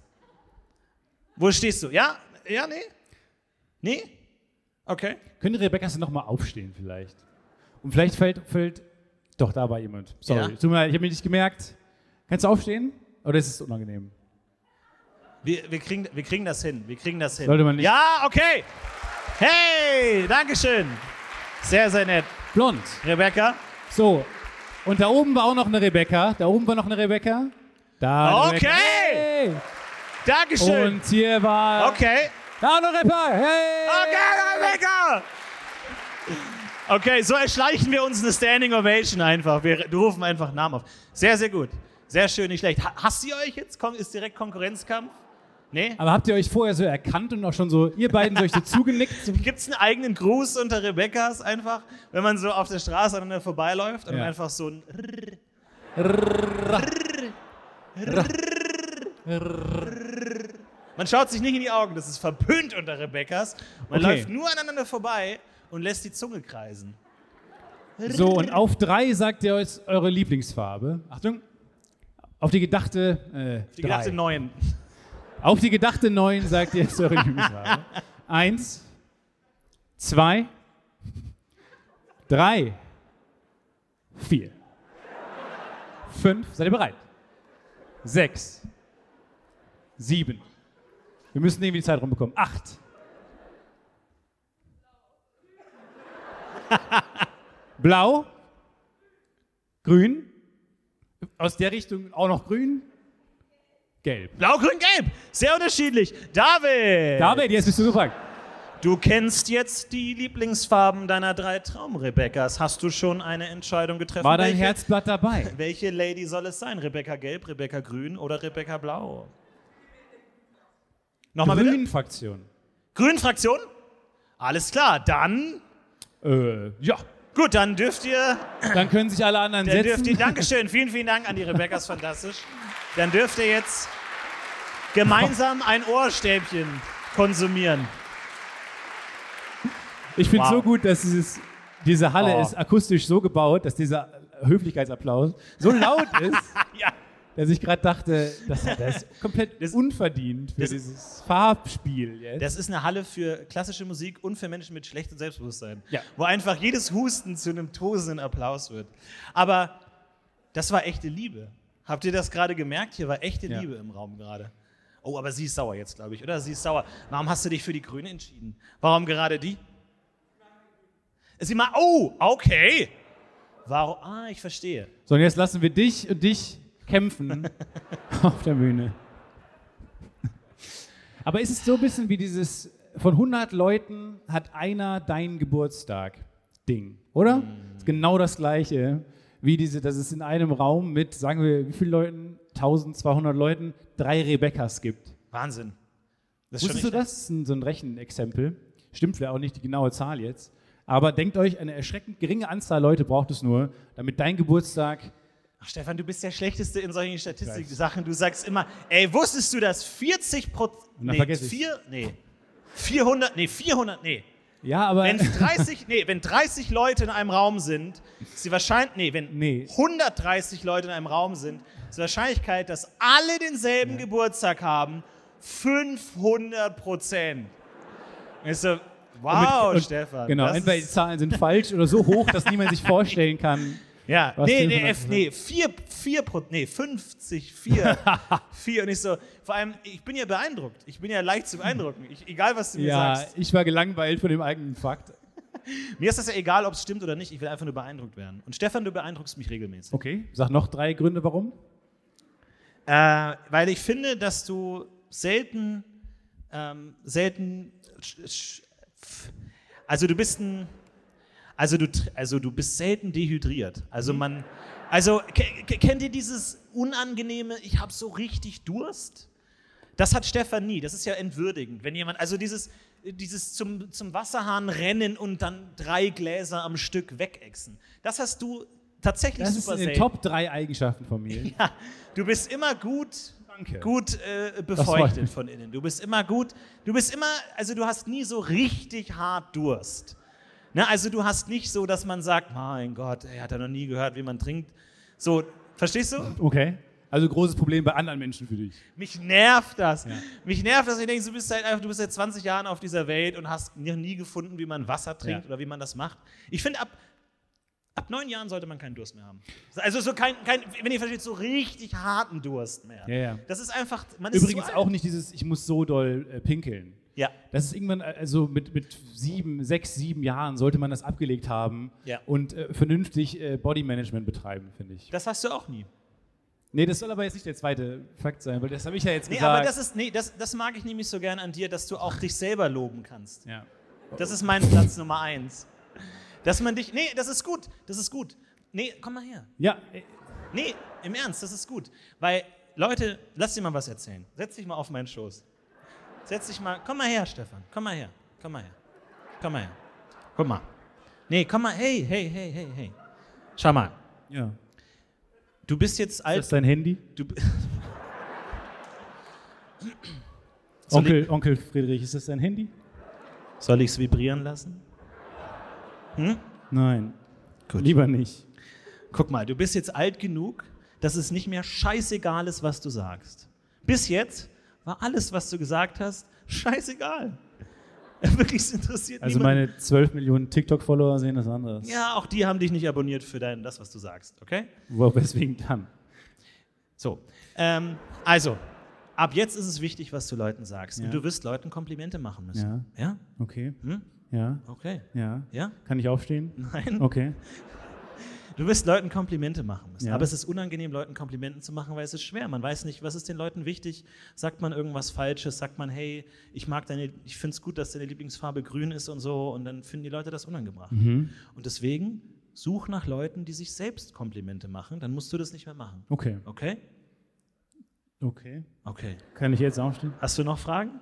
S2: Wo stehst du? Ja? Ja, nee? Nee? Okay.
S1: Können die Rebecca's noch mal aufstehen vielleicht? Und vielleicht fällt, fällt doch, da war jemand. Sorry,
S2: Ja.
S1: tut mir leid, ich habe mich nicht gemerkt. Kannst du aufstehen? Oder ist es unangenehm?
S2: Wir, wir, kriegen, wir kriegen das hin. Wir kriegen das hin.
S1: Sollte man nicht-
S2: Ja, okay. Hey, Dankeschön. Sehr, sehr nett.
S1: Blond.
S2: Rebecca?
S1: So. Und da oben war auch noch eine Rebecca. Da oben war noch eine Rebecca. Da.
S2: Okay.
S1: Rebecca. Hey.
S2: Dankeschön.
S1: Und hier war.
S2: Okay.
S1: Noch Rebecca. Hey.
S2: Okay, Rebecca! Okay, so erschleichen wir uns eine Standing Ovation einfach. Wir rufen einfach Namen auf. Sehr, sehr gut. Sehr schön, nicht schlecht. Ha- Hasst ihr euch jetzt? Ist direkt Konkurrenzkampf? Nee?
S1: Aber habt ihr euch vorher so erkannt und auch schon so, ihr beiden so euch so zugenickt?
S2: Gibt es einen eigenen Gruß unter Rebecca's einfach, wenn man so auf der Straße aneinander vorbeiläuft und
S1: Ja.
S2: einfach so ein Man schaut sich nicht in die Augen, das ist verpönt unter Rebecca's. Man
S1: Okay.
S2: läuft nur aneinander vorbei und lässt die Zunge kreisen.
S1: so, und auf drei sagt ihr euch eure Lieblingsfarbe. Achtung. Auf die gedachte. Äh,
S2: Die
S1: drei.
S2: gedachte neuen.
S1: Auf die gedachte neun sagt ihr jetzt eure Lieblingsfarbe. Eins, zwei, drei, vier, fünf. Seid ihr bereit? Sechs, sieben. Wir müssen irgendwie die Zeit rumbekommen. Acht. Blau, grün, aus der Richtung auch noch grün, gelb.
S2: Blau, grün, gelb. Sehr unterschiedlich. David!
S1: David, jetzt bist du gefragt.
S2: Du kennst jetzt die Lieblingsfarben deiner drei Traum-Rebeccas. Hast du schon eine Entscheidung getroffen?
S1: War dein
S2: welche,
S1: Herzblatt dabei?
S2: welche Lady soll es sein? Rebecca Gelb, Rebecca Grün oder Rebecca Blau? Nochmal bitte?
S1: Grün-Fraktion.
S2: Grün-Fraktion? Alles klar, dann.
S1: Äh, ja.
S2: Gut, dann dürft ihr.
S1: Dann können sich alle anderen
S2: Dann dürft ihr
S1: setzen.
S2: Dankeschön, vielen, vielen Dank an die Rebeccas, fantastisch. Dann dürft ihr jetzt gemeinsam ein Ohrstäbchen konsumieren.
S1: Ich finde
S2: Wow.
S1: so gut, dass dieses, diese Halle
S2: Oh.
S1: ist akustisch so gebaut, dass dieser Höflichkeitsapplaus so laut ist,
S2: Ja,
S1: der sich gerade dachte, das, das ist komplett
S2: Das-
S1: unverdient für
S2: das-
S1: dieses Farbspiel jetzt.
S2: Das ist eine Halle für klassische Musik und für Menschen mit schlechtem Selbstbewusstsein.
S1: Ja.
S2: Wo einfach jedes Husten zu einem tosenden Applaus wird. Aber das war echte Liebe. Habt ihr das gerade gemerkt? Hier war echte
S1: Ja.
S2: Liebe im Raum gerade. Oh, aber sie ist sauer jetzt, glaube ich, oder? Sie ist sauer. Warum hast du dich für die Grüne entschieden? Warum gerade die? Sie mal, oh, okay. Warum? Ah, ich verstehe.
S1: so, und jetzt lassen wir dich und dich kämpfen auf der Bühne. Aber ist es so ein bisschen wie dieses, von 100 Leuten hat einer deinen Geburtstag Ding, oder? Ist genau das Gleiche, wie diese, dass es in einem Raum mit, sagen wir, wie viele Leuten? 1200 Leuten, drei Rebekkas gibt.
S2: Wahnsinn. Das ist
S1: Wusstest du das? Das ist so ein Rechenexempel. Stimmt vielleicht auch nicht die genaue Zahl jetzt. Aber denkt euch, eine erschreckend geringe Anzahl Leute braucht es nur, damit dein Geburtstag.
S2: Ach, Stefan, du bist der Schlechteste in solchen. Statistik-Sachen. Du sagst immer, ey, wusstest du, dass 40 Prozent.
S1: Und
S2: Nee, vier, nee. 400, nee, 400, nee.
S1: Ja, aber.
S2: Wenn 30, nee, wenn 30 Leute in einem Raum sind, ist die Wahrscheinlichkeit, nee, wenn
S1: Nee.
S2: 130 Leute in einem Raum sind, ist die Wahrscheinlichkeit, dass alle denselben Geburtstag haben, 500 Prozent. Ich so, wow,
S1: und-
S2: Stefan.
S1: Genau, entweder die
S2: ist-
S1: Zahlen sind falsch oder so hoch, dass niemand sich vorstellen kann.
S2: Ja,
S1: Was
S2: nee, nee, F, nee, 4, 4, nee, 50, 4, 4 und ich so, vor allem, ich bin ja beeindruckt, ich bin ja leicht zu beeindrucken, ich, egal was du mir
S1: Ja,
S2: sagst.
S1: ich war gelangweilt von dem eigenen Fakt.
S2: Mir ist das ja egal, ob es stimmt oder nicht, ich will einfach nur beeindruckt werden. Und Stefan, du beeindruckst mich regelmäßig.
S1: Okay, sag noch drei Gründe, warum.
S2: Äh, weil ich finde, dass du selten, ähm, selten, also du bist ein, also du, also du bist selten dehydriert. Also man, also ke- ke- kennt ihr dieses unangenehme, ich habe so richtig Durst? Das hat Stefan nie. Das ist ja entwürdigend, wenn jemand, also dieses, dieses zum, zum Wasserhahn rennen und dann drei Gläser am Stück wegexen. Das hast du tatsächlich
S1: Das
S2: super
S1: in den
S2: selten.
S1: Top drei Eigenschaften von mir.
S2: Ja, du bist immer gut,
S1: Danke.
S2: gut äh, befeuchtet von innen. Du bist immer gut. Du bist immer, also du hast nie so richtig hart Durst. Ne, also du hast nicht so, dass man sagt, mein Gott, er hat ja noch nie gehört, wie man trinkt. So, verstehst du?
S1: Okay. Also großes Problem bei anderen Menschen für dich.
S2: Mich nervt das.
S1: Ja.
S2: Mich nervt das. Ich denke, du bist, seit, einfach- du bist seit 20 Jahren auf dieser Welt und hast noch nie gefunden, wie man Wasser trinkt
S1: Ja.
S2: oder wie man das macht. Ich finde, ab, ab neun Jahren sollte man keinen Durst mehr haben. Also so kein, kein wenn ihr versteht, so richtig harten Durst mehr.
S1: Ja, ja.
S2: Das ist einfach, man ist
S1: Übrigens auch nicht dieses, ich muss so doll äh, pinkeln.
S2: Ja.
S1: Das ist irgendwann, äh, also mit, mit sieben, sechs, sieben Jahren sollte man das abgelegt haben
S2: Ja.
S1: und äh, vernünftig äh, Bodymanagement betreiben, finde ich.
S2: Das hast du auch nie.
S1: Nee, das soll aber jetzt nicht der zweite Fakt sein, weil das habe ich ja jetzt
S2: Nee,
S1: gesagt.
S2: aber das ist, nee, das, das mag ich nämlich so gern an dir, dass du auch dich selber loben kannst.
S1: ja.
S2: Das ist mein Platz Nummer eins. Dass man dich, nee, das ist gut, das ist gut. Nee, komm mal her.
S1: ja,
S2: Nee, im Ernst, das ist gut. Weil, Leute, lass dir mal was erzählen. Setz dich mal auf meinen Schoß. Setz dich mal, komm mal her, Stefan. Komm mal her. Komm mal her. Komm mal her. Guck mal. Nee, komm mal, hey, hey, hey, hey, hey. Schau mal.
S1: ja.
S2: Du bist jetzt
S1: Ist das
S2: alt.
S1: dein Handy?
S2: Du,
S1: Onkel, Onkel Friedrich, ist das dein Handy?
S2: soll ich es vibrieren lassen?
S1: Nein.
S2: Gut.
S1: Lieber nicht.
S2: Guck mal, du bist jetzt alt genug, dass es nicht mehr scheißegal ist, was du sagst. Bis jetzt war alles, was du gesagt hast, scheißegal. Wirklich, es interessiert
S1: Also
S2: niemanden.
S1: meine 12 Millionen TikTok-Follower sehen das anders.
S2: Ja, auch die haben dich nicht abonniert für dein, das, was du sagst, okay?
S1: Wo, weswegen dann?
S2: So, ähm, also, ab jetzt ist es wichtig, was du Leuten sagst.
S1: Ja.
S2: Und du wirst Leuten Komplimente machen müssen.
S1: Ja.
S2: Ja?
S1: Okay.
S2: Hm?
S1: Ja.
S2: Okay.
S1: Ja.
S2: Ja?
S1: Kann ich aufstehen?
S2: Nein?
S1: Okay.
S2: Du wirst Leuten Komplimente machen müssen.
S1: Ja.
S2: Aber es ist unangenehm, Leuten Komplimenten zu machen, weil es ist schwer. Man weiß nicht, was ist den Leuten wichtig. Sagt man irgendwas Falsches? Sagt man, hey, ich mag deine, ich finde es gut, dass deine Lieblingsfarbe grün ist und so. Und dann finden die Leute das unangebracht.
S1: Mhm.
S2: Und deswegen such nach Leuten, die sich selbst Komplimente machen. Dann musst du das nicht mehr machen.
S1: Okay.
S2: Okay?
S1: Okay.
S2: Okay.
S1: Kann ich jetzt aufstehen?
S2: Hast du noch Fragen?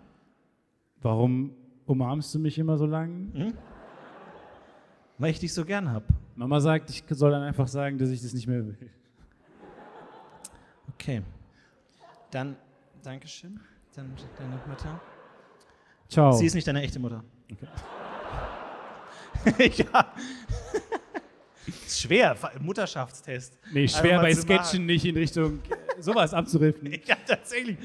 S1: Warum umarmst du mich immer so lang?
S2: Weil ich dich so gern habe.
S1: Mama sagt, ich soll dann einfach sagen, dass ich das nicht mehr will.
S2: Okay. Dann, Dankeschön. Dann deine Mutter.
S1: Ciao.
S2: Sie ist nicht deine echte Mutter. ja. ist schwer, Mutterschaftstest.
S1: nee, schwer
S2: mal
S1: bei
S2: zu machen.
S1: Sketchen nicht in Richtung sowas abzuriffen.
S2: Habe tatsächlich,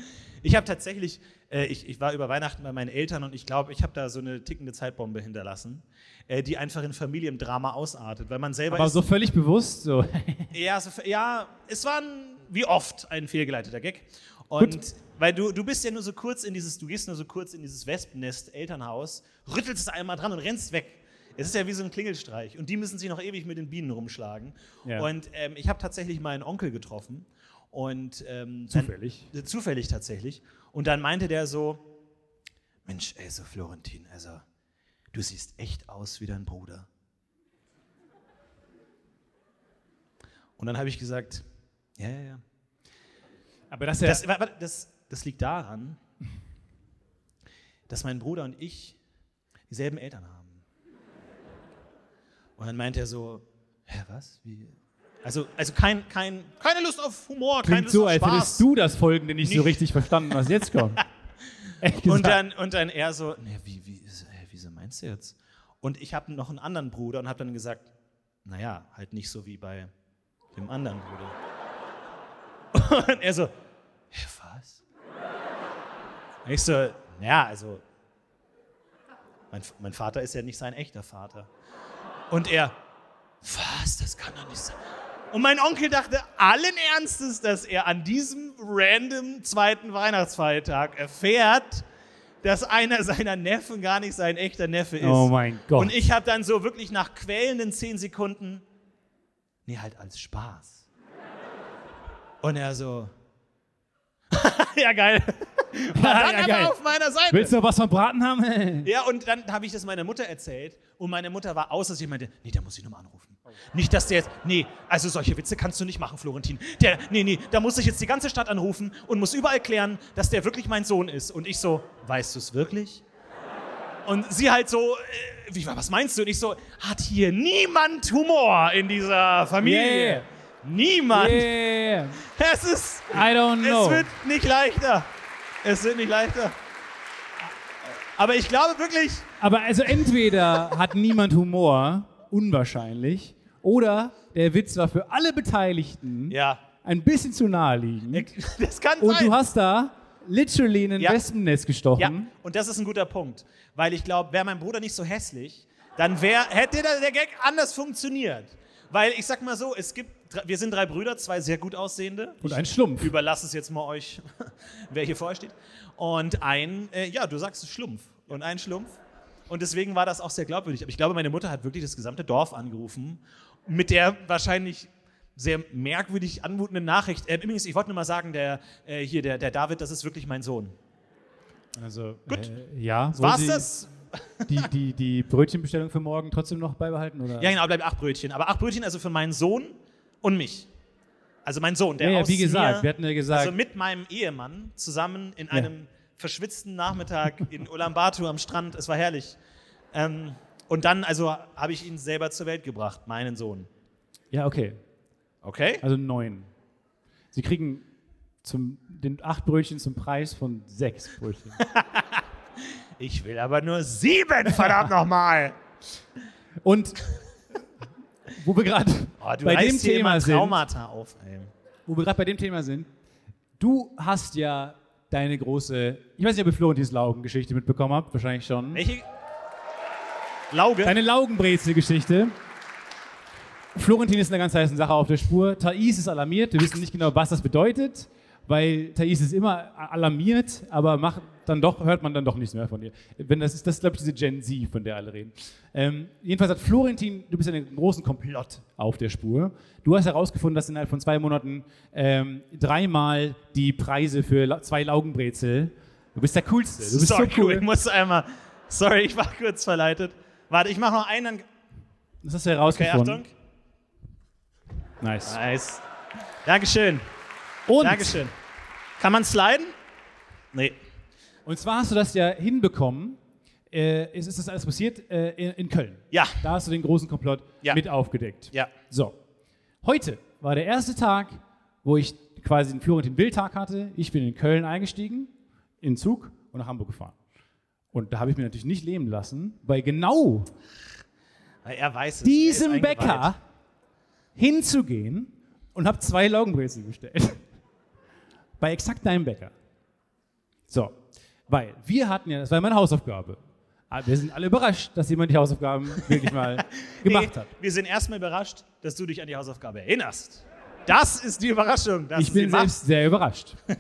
S2: ich habe tatsächlich, äh, ich, ich war über Weihnachten bei meinen Eltern und ich glaube, ich habe da so eine tickende Zeitbombe hinterlassen, äh, die einfach in Familiendrama ausartet, weil man selber
S1: Aber so völlig bewusst, so.
S2: ja, so, ja, es war ein, wie oft ein fehlgeleiteter Gag. Und weil du, du bist ja nur so kurz in dieses, du gehst nur so kurz in dieses Wespennest Elternhaus, rüttelst es einmal dran und rennst weg. Es ist ja wie so ein Klingelstreich. Und die müssen sich noch ewig mit den Bienen rumschlagen.
S1: Ja.
S2: Und ähm, ich habe tatsächlich meinen Onkel getroffen. Und ähm,
S1: Zufällig?
S2: Dann, äh, zufällig tatsächlich. Und dann meinte der so: Mensch, ey, so Florentin, also, du siehst echt aus wie dein Bruder. Und dann habe ich gesagt: Ja, ja, ja.
S1: Aber das ist ja.
S2: Das, das, das liegt daran, dass mein Bruder und ich dieselben Eltern haben. Und dann meint er so, hä, was? Wie? Also, also kein, kein, keine Lust auf Humor, keine Lust
S1: so,
S2: auf
S1: als
S2: Spaß.
S1: hättest du das Folgende nicht, so
S2: Nicht.
S1: richtig verstanden, was jetzt kommt.
S2: Und,
S1: gesagt.
S2: dann, und dann er so, ne, wie, wie, hä, wieso meinst du jetzt? Und ich habe noch einen anderen Bruder und habe dann gesagt, naja, halt nicht so wie bei dem anderen Bruder. Und er so, hä, was? Und ich so, naja, also, mein, mein Vater ist ja nicht sein echter Vater. Und er, was, das kann doch nicht sein. Und mein Onkel dachte allen Ernstes, dass er an diesem random zweiten Weihnachtsfeiertag erfährt, dass einer seiner Neffen gar nicht sein echter Neffe ist.
S1: Oh mein Gott.
S2: Und ich habe dann so wirklich nach quälenden zehn Sekunden, nee, halt als Spaß. Und er so, ja geil. War dann
S1: Ja, geil.
S2: auf meiner Seite.
S1: Willst du noch was von Braten haben?
S2: Ja, und dann habe ich das meiner Mutter erzählt und meine Mutter war außer sich und meinte, nee, der muss ich nochmal anrufen. Nicht, dass der jetzt, nee, also solche Witze kannst du nicht machen, Florentin. Der, nee, nee, da muss ich jetzt die ganze Stadt anrufen und muss überall klären, dass der wirklich mein Sohn ist. Und ich so, weißt du es wirklich? Und sie halt so, äh, wie, was meinst du? Und ich so, hat hier niemand Humor in dieser Familie?
S1: Yeah.
S2: Niemand.
S1: Yeah.
S2: Es ist,
S1: I don't
S2: es
S1: know.
S2: wird nicht leichter. Es wird nicht leichter. Aber ich glaube wirklich,
S1: Aber also entweder hat niemand Humor, unwahrscheinlich, oder der Witz war für alle Beteiligten
S2: ja,
S1: ein bisschen zu naheliegend.
S2: das kann
S1: Und
S2: sein.
S1: du hast da literally in ein
S2: Ja.
S1: Wespennest gestochen.
S2: ja, und das ist ein guter Punkt. Weil ich glaube, wäre mein Bruder nicht so hässlich, dann wär, hätte der, der Gag anders funktioniert. Weil ich sag mal so, es gibt, wir sind drei Brüder, zwei sehr gut aussehende.
S1: Und ein Schlumpf.
S2: Überlasse es jetzt mal euch, wer hier vorher steht. Und ein, äh, ja, du sagst Schlumpf. Und ein Schlumpf. Und deswegen war das auch sehr glaubwürdig. Aber ich glaube, meine Mutter hat wirklich das gesamte Dorf angerufen mit der wahrscheinlich sehr merkwürdig anmutenden Nachricht. Äh, übrigens, ich wollte nur mal sagen, der, äh, hier, der, der David, das ist wirklich mein Sohn.
S1: Also,
S2: Gut.
S1: Äh, ja.
S2: War's
S1: Sie
S2: das?
S1: Die, die, die Brötchenbestellung für morgen trotzdem noch beibehalten? Oder?
S2: Ja, genau, bleibt acht Brötchen. Aber acht Brötchen also für meinen Sohn und mich. Also mein Sohn, der
S1: Ja, ja, wie gesagt,
S2: mir,
S1: wir hatten ja gesagt-
S2: also mit meinem Ehemann zusammen in einem verschwitzten Nachmittag in Ulaanbaatar am Strand. Es war herrlich. Ähm, und dann also habe ich ihn selber zur Welt gebracht, meinen Sohn.
S1: Ja, okay.
S2: Okay?
S1: Also neun. Sie kriegen zum, den acht Brötchen zum Preis von sechs Brötchen.
S2: Ich will aber nur sieben, verdammt nochmal.
S1: Und wo wir gerade
S2: Oh,
S1: bei dem Thema sind,
S2: Traumata auf.
S1: Wo wir gerade bei dem Thema sind, du hast ja deine große, ich weiß nicht, ob ihr Florentins Laugen-Geschichte mitbekommen habt, wahrscheinlich schon.
S2: Welche? Lauge?
S1: Deine Laugenbrezel-Geschichte. Florentin ist in einer ganz heißen Sache auf der Spur. Thais ist alarmiert. Wir wissen nicht genau, was das bedeutet, weil Thais ist immer alarmiert, aber macht dann doch, hört man dann doch nichts mehr von ihr. Wenn das ist, das ist, glaube ich, diese Gen Z, von der alle reden. Ähm, jedenfalls hat Florentin, du bist in einem großen Komplott auf der Spur. Du hast herausgefunden, dass innerhalb von zwei Monaten ähm, dreimal die Preise für zwei Laugenbrezel. Du bist der Coolste. Du bist
S2: sorry,
S1: so cool.
S2: ich muss einmal. Sorry, ich war kurz verleitet. Warte, ich mache noch einen.
S1: Das hast du
S2: Okay,
S1: herausgefunden.
S2: Achtung.
S1: Nice.
S2: Nice. Dankeschön.
S1: Und
S2: Dankeschön. Kann man sliden? Nee.
S1: Und zwar hast du das ja hinbekommen. Äh, es ist das alles passiert äh, in, in Köln.
S2: Ja.
S1: Da hast du den großen Komplott
S2: Ja.
S1: mit aufgedeckt.
S2: Ja.
S1: So. Heute war der erste Tag, wo ich quasi den Florentin-Will-Tag hatte. Ich bin in Köln eingestiegen, in Zug und nach Hamburg gefahren. Und da habe ich mir natürlich nicht leben lassen, weil genau
S2: Weil er weiß es.
S1: diesem
S2: er.
S1: Bäcker hinzugehen und habe zwei Laugenbrezel bestellt. Bei exakt deinem Bäcker. So, weil wir hatten ja, das war meine Hausaufgabe. Aber wir sind alle überrascht, dass jemand die Hausaufgaben wirklich mal gemacht
S2: Nee,
S1: hat.
S2: Wir sind erstmal überrascht, dass du dich an die Hausaufgabe erinnerst. Das ist die Überraschung. Dass
S1: Ich bin
S2: machst.
S1: selbst sehr überrascht.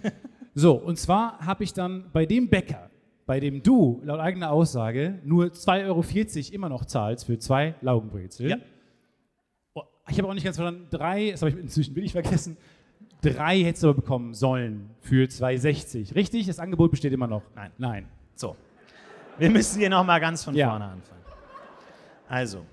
S1: So, und zwar habe ich dann bei dem Bäcker, bei dem du laut eigener Aussage nur 2,40 Euro immer noch zahlst für zwei Laugenbrezel.
S2: Ja.
S1: Oh, Ich habe auch nicht ganz verstanden, drei, das habe ich inzwischen billig vergessen, drei hättest du aber bekommen sollen für 2,60. Richtig? Das Angebot besteht immer noch?
S2: Nein.
S1: Nein.
S2: So. Wir müssen hier nochmal ganz von
S1: Ja.
S2: vorne anfangen. Also.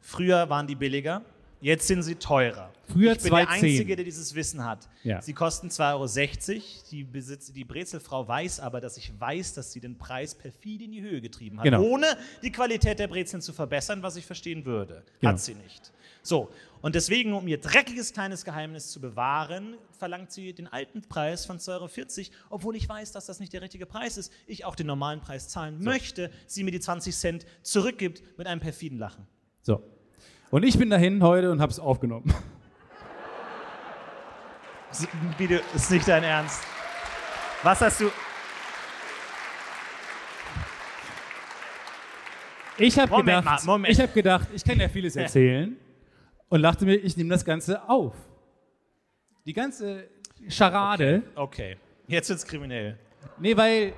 S2: Früher waren die billiger, jetzt sind sie teurer.
S1: Früher
S2: ich bin der
S1: 2,10.
S2: Einzige, der dieses Wissen hat.
S1: Ja.
S2: Sie kosten 2,60 Euro. Die, Besitz, die Brezelfrau weiß aber, dass ich weiß, dass sie den Preis perfide in die Höhe getrieben hat,
S1: Genau.
S2: ohne die Qualität der Brezeln zu verbessern, was ich verstehen würde.
S1: Genau.
S2: Hat sie nicht. So, und deswegen, um ihr dreckiges kleines Geheimnis zu bewahren, verlangt sie den alten Preis von 2,40 Euro, obwohl ich weiß, dass das nicht der richtige Preis ist. Ich auch den normalen Preis zahlen möchte, sie mir die 20 Cent zurückgibt mit einem perfiden Lachen.
S1: So. Und ich bin dahin heute und habe es aufgenommen.
S2: Du, ist nicht dein Ernst. Was hast du.
S1: Ich habe gedacht,
S2: mal, Moment.
S1: ich habe gedacht, ich kann ja vieles erzählen und dachte mir, ich nehme das Ganze auf. Die ganze Scharade.
S2: Okay, jetzt wird's kriminell.
S1: Nee, weil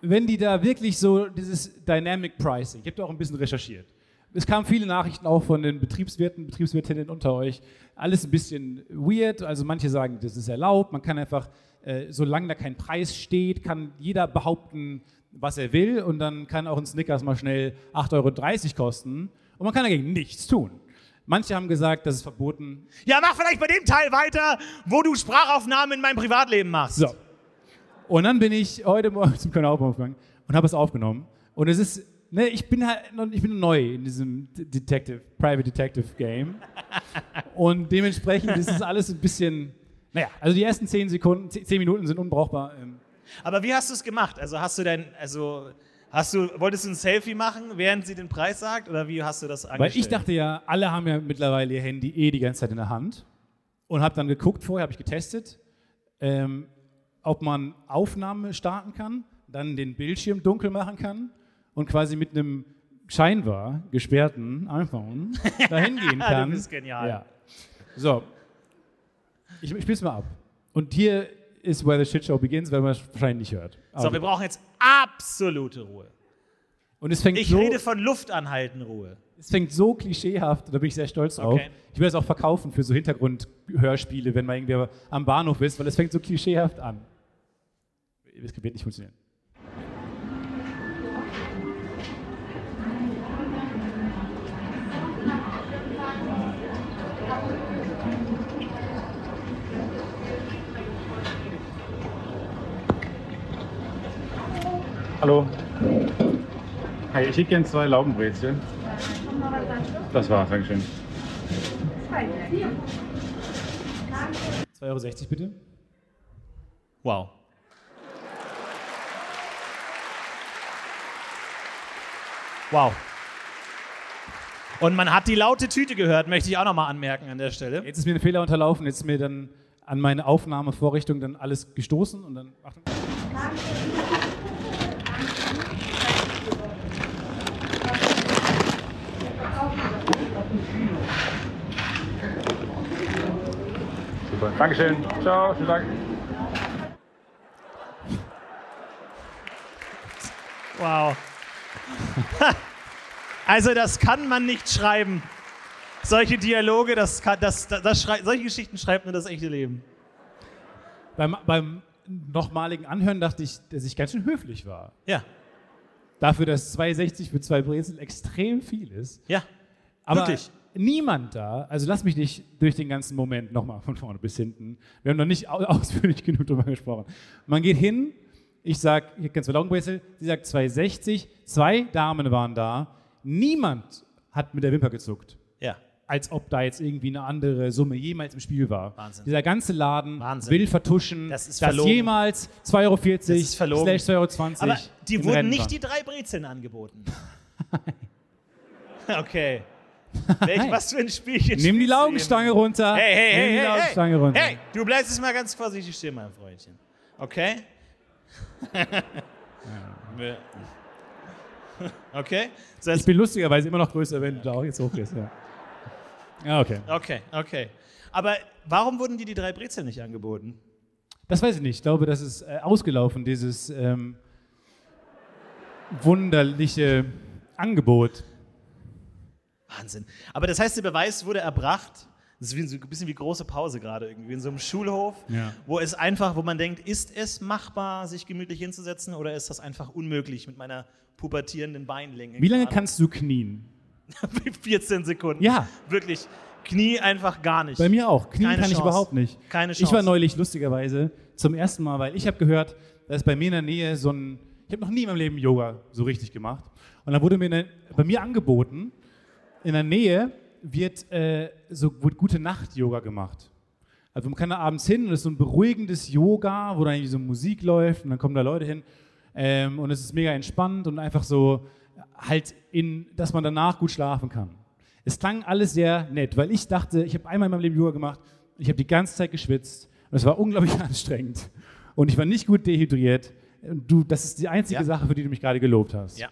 S1: wenn die da wirklich so dieses Dynamic Pricing, ich habe da auch ein bisschen recherchiert. Es kamen viele Nachrichten auch von den Betriebswirten, Betriebswirtinnen unter euch. Alles ein bisschen weird. Also manche sagen, das ist erlaubt. Man kann einfach, äh, solange da kein Preis steht, kann jeder behaupten, was er will. Und dann kann auch ein Snickers mal schnell 8,30 Euro kosten. Und man kann dagegen nichts tun. Manche haben gesagt, das ist verboten.
S2: Ja, mach vielleicht bei dem Teil weiter, wo du Sprachaufnahmen in meinem Privatleben machst.
S1: So. Und dann bin ich heute Morgen zum Kanal gegangen und habe es aufgenommen. Und es ist, ne, ich bin halt noch, ich bin neu in diesem Detective, Private Detective Game. und dementsprechend ist es alles ein bisschen, naja, also die ersten zehn Sekunden, zehn Minuten sind unbrauchbar. Ähm,
S2: Aber wie hast du es gemacht? Also hast du dein, also hast du, wolltest du ein Selfie machen, während sie den Preis sagt, oder wie hast du das angestellt?
S1: Weil ich dachte ja, alle haben ja mittlerweile ihr Handy eh die ganze Zeit in der Hand. Und habe dann geguckt, vorher habe ich getestet, ähm, ob man Aufnahme starten kann, dann den Bildschirm dunkel machen kann und quasi mit einem scheinbar gesperrten iPhone dahin gehen kann.
S2: Du bist genial.
S1: Ja. So, ich, ich spiel's mal ab. Und hier ist Where the Shit Show Begins, weil man es wahrscheinlich nicht hört.
S2: So,
S1: Aber-
S2: wir brauchen jetzt absolute Ruhe.
S1: und es fängt
S2: Ich
S1: so,
S2: rede von Luftanhalten Ruhe.
S1: Es fängt so klischeehaft, da bin ich sehr stolz drauf.
S2: Okay.
S1: Ich will das auch verkaufen für so Hintergrundhörspiele, wenn man irgendwie am Bahnhof ist, weil es fängt so klischeehaft an. Es wird nicht funktionieren. Hallo. Hi, ich hätte gerne zwei Laugenbrezeln. Das war's, Dankeschön. 2,60 Euro bitte.
S2: Wow. Wow. Und man hat die laute Tüte gehört, möchte ich auch nochmal anmerken an der Stelle.
S1: Jetzt ist mir ein Fehler unterlaufen, jetzt ist mir dann an meine Aufnahmevorrichtung dann alles gestoßen und dann. Achtung. Super, Dankeschön. Ciao, vielen Dank.
S2: Wow. also das kann man nicht schreiben. Solche Dialoge, das kann, das, das, das schrei solche Geschichten schreibt nur das echte Leben.
S1: Beim, beim nochmaligen Anhören dachte ich, dass ich ganz schön höflich war.
S2: Ja,
S1: Dafür, dass 2,60 für zwei Brezel extrem viel ist.
S2: ja.
S1: Aber
S2: Wirklich?
S1: Niemand da, also lass mich nicht durch den ganzen Moment nochmal von vorne bis hinten. Wir haben noch nicht au- ausführlich genug darüber gesprochen. Man geht hin, ich sag, hier ganz Laugenbrezel, sie sagt 2,60, zwei Damen waren da, niemand hat mit der Wimper gezuckt.
S2: Ja.
S1: Als ob da jetzt irgendwie eine andere Summe jemals im Spiel war.
S2: Wahnsinn.
S1: Dieser ganze Laden
S2: Wahnsinn.
S1: will vertuschen,
S2: Das ist
S1: dass
S2: verlogen.
S1: jemals 2,40 Euro slash 2,20 Euro
S2: Aber die wurden
S1: Rennen
S2: nicht
S1: waren.
S2: die drei Brezeln angeboten. okay. Welch, was für ein Spielchen
S1: Nimm die Laugenstange runter.
S2: Hey, hey,
S1: Nimm
S2: hey,
S1: die
S2: hey,
S1: Laugenstange
S2: hey.
S1: runter.
S2: hey, du bleibst jetzt mal ganz vorsichtig stehen, mein Freundchen. Okay? okay? Das
S1: Ich
S2: heißt,
S1: bin lustigerweise immer noch größer, wenn du da auch jetzt hochgehst. Ja, ja okay.
S2: okay, okay. Aber warum wurden dir die drei Brezeln nicht angeboten?
S1: Das weiß ich nicht. Ich glaube, das ist äh, ausgelaufen, dieses ähm, wunderliche Angebot.
S2: Wahnsinn. Aber das heißt, der Beweis wurde erbracht. Das ist ein bisschen wie große Pause gerade irgendwie in so einem Schulhof,
S1: Ja.
S2: wo es einfach, wo man denkt, ist es machbar, sich gemütlich hinzusetzen oder ist das einfach unmöglich mit meiner pubertierenden Beinlänge?
S1: Wie lange
S2: gerade?
S1: kannst du knien?
S2: 14 Sekunden.
S1: Ja.
S2: Wirklich. Knie einfach gar nicht.
S1: Bei mir auch. Knien
S2: Keine
S1: kann ich
S2: Chance.
S1: überhaupt nicht.
S2: Keine
S1: Ich war
S2: Chance.
S1: neulich lustigerweise zum ersten Mal, weil ich habe gehört, dass bei mir in der Nähe so ein, ich habe noch nie in meinem Leben Yoga so richtig gemacht. Und dann wurde mir eine, bei mir angeboten, in der Nähe wird äh, so wird gute Nacht Yoga gemacht. Also man kann da abends hin und es ist so ein beruhigendes Yoga, wo dann irgendwie so Musik läuft und dann kommen da Leute hin ähm, und es ist mega entspannt und einfach so halt in, dass man danach gut schlafen kann. Es klang alles sehr nett, weil ich dachte, ich habe einmal in meinem Leben Yoga gemacht, ich habe die ganze Zeit geschwitzt und es war unglaublich anstrengend und ich war nicht gut dehydriert. Du, das ist die einzige
S2: Ja.
S1: Sache, für die du mich gerade gelobt hast.
S2: Ja.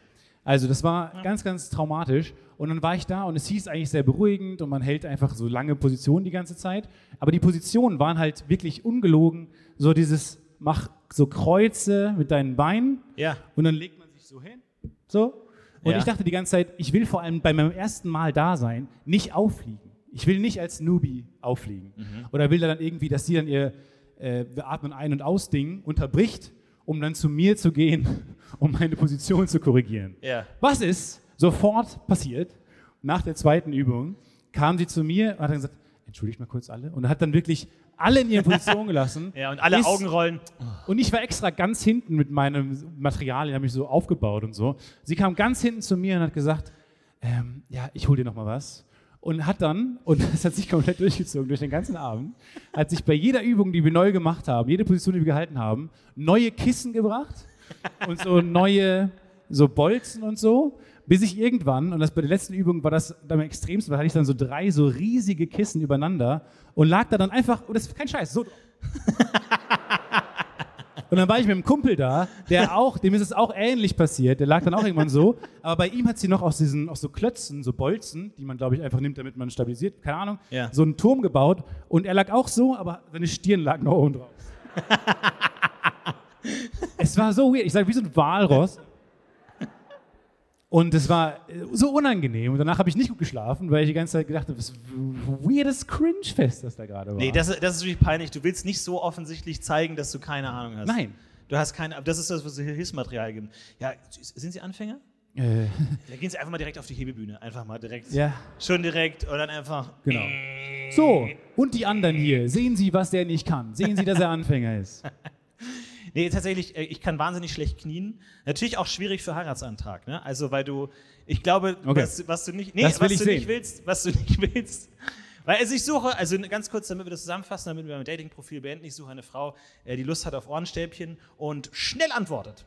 S1: Also das war ganz, ganz traumatisch. Und dann war ich da und es hieß eigentlich sehr beruhigend und man hält einfach so lange Positionen die ganze Zeit. Aber die Positionen waren halt wirklich ungelogen. So dieses, mach so Kreuze mit deinen Beinen
S2: Ja.
S1: und dann legt man sich so hin. So. Und
S2: Ja.
S1: ich dachte die ganze Zeit, ich will vor allem bei meinem ersten Mal da sein, nicht auffliegen. Ich will nicht als Newbie auffliegen. Oder will da dann irgendwie, dass die dann ihr äh, atmen ein- und aus-Ding unterbricht, um dann zu mir zu gehen, um meine Position zu korrigieren.
S2: Ja.
S1: Was ist sofort passiert? Nach der zweiten Übung kam sie zu mir und hat dann gesagt, entschuldigt mal kurz alle. Und hat dann wirklich alle in ihre Position gelassen.
S2: Ja, und alle
S1: Ist-
S2: Augenrollen.
S1: und ich war extra ganz hinten mit meinem Material, den habe ich so aufgebaut und so. Sie kam ganz hinten zu mir und hat gesagt, ähm, ja, ich hol dir noch mal was. Und hat dann, und das hat sich komplett durchgezogen durch den ganzen Abend, hat sich bei jeder Übung, die wir neu gemacht haben, jede Position, die wir gehalten haben, neue Kissen gebracht und so neue, so Bolzen und so, bis ich irgendwann, und das bei der letzten Übung war das am extremsten, da hatte ich dann so drei so riesige Kissen übereinander und lag da dann einfach, und das ist kein Scheiß, so und dann war ich mit einem Kumpel da, der auch, dem ist es auch ähnlich passiert. Der lag dann auch irgendwann so. Aber bei ihm hat sie noch aus diesen, aus so Klötzen, so Bolzen, die man, glaube ich, einfach nimmt, damit man stabilisiert, keine Ahnung,
S2: Ja.
S1: so einen Turm gebaut. Und er lag auch so, aber seine Stirn lag noch oben drauf. es war so weird. Ich sage, wie so ein Walross. Und es war äh, so unangenehm. Und danach habe ich nicht gut geschlafen, weil ich die ganze Zeit gedacht habe, was weirdes Cringe-Fest, das da gerade war.
S2: Nee, das, das ist wirklich peinlich. Du willst nicht so offensichtlich zeigen, dass du keine Ahnung hast.
S1: Nein.
S2: Du hast keine, das ist das, was Hilfsmaterial gibt. Ja, sind Sie Anfänger?
S1: Äh,
S2: Da gehen Sie einfach mal direkt auf die Hebebühne. Einfach mal direkt.
S1: ja.
S2: Schon direkt und dann einfach.
S1: Genau. So, und die anderen hier. Sehen Sie, was der nicht kann. Sehen Sie, dass er Anfänger ist.
S2: Nee, tatsächlich, äh, ich kann wahnsinnig schlecht knien. Natürlich auch schwierig für Heiratsantrag, ne? Also, weil du, ich glaube,
S1: Okay.
S2: was, was du nicht, nee, was du
S1: sehen.
S2: nicht willst, was du nicht willst. Weil also ich suche, also ganz kurz, damit wir das zusammenfassen, damit wir mein Dating-Profil beenden, ich suche eine Frau, äh, die Lust hat auf Ohrenstäbchen und schnell antwortet.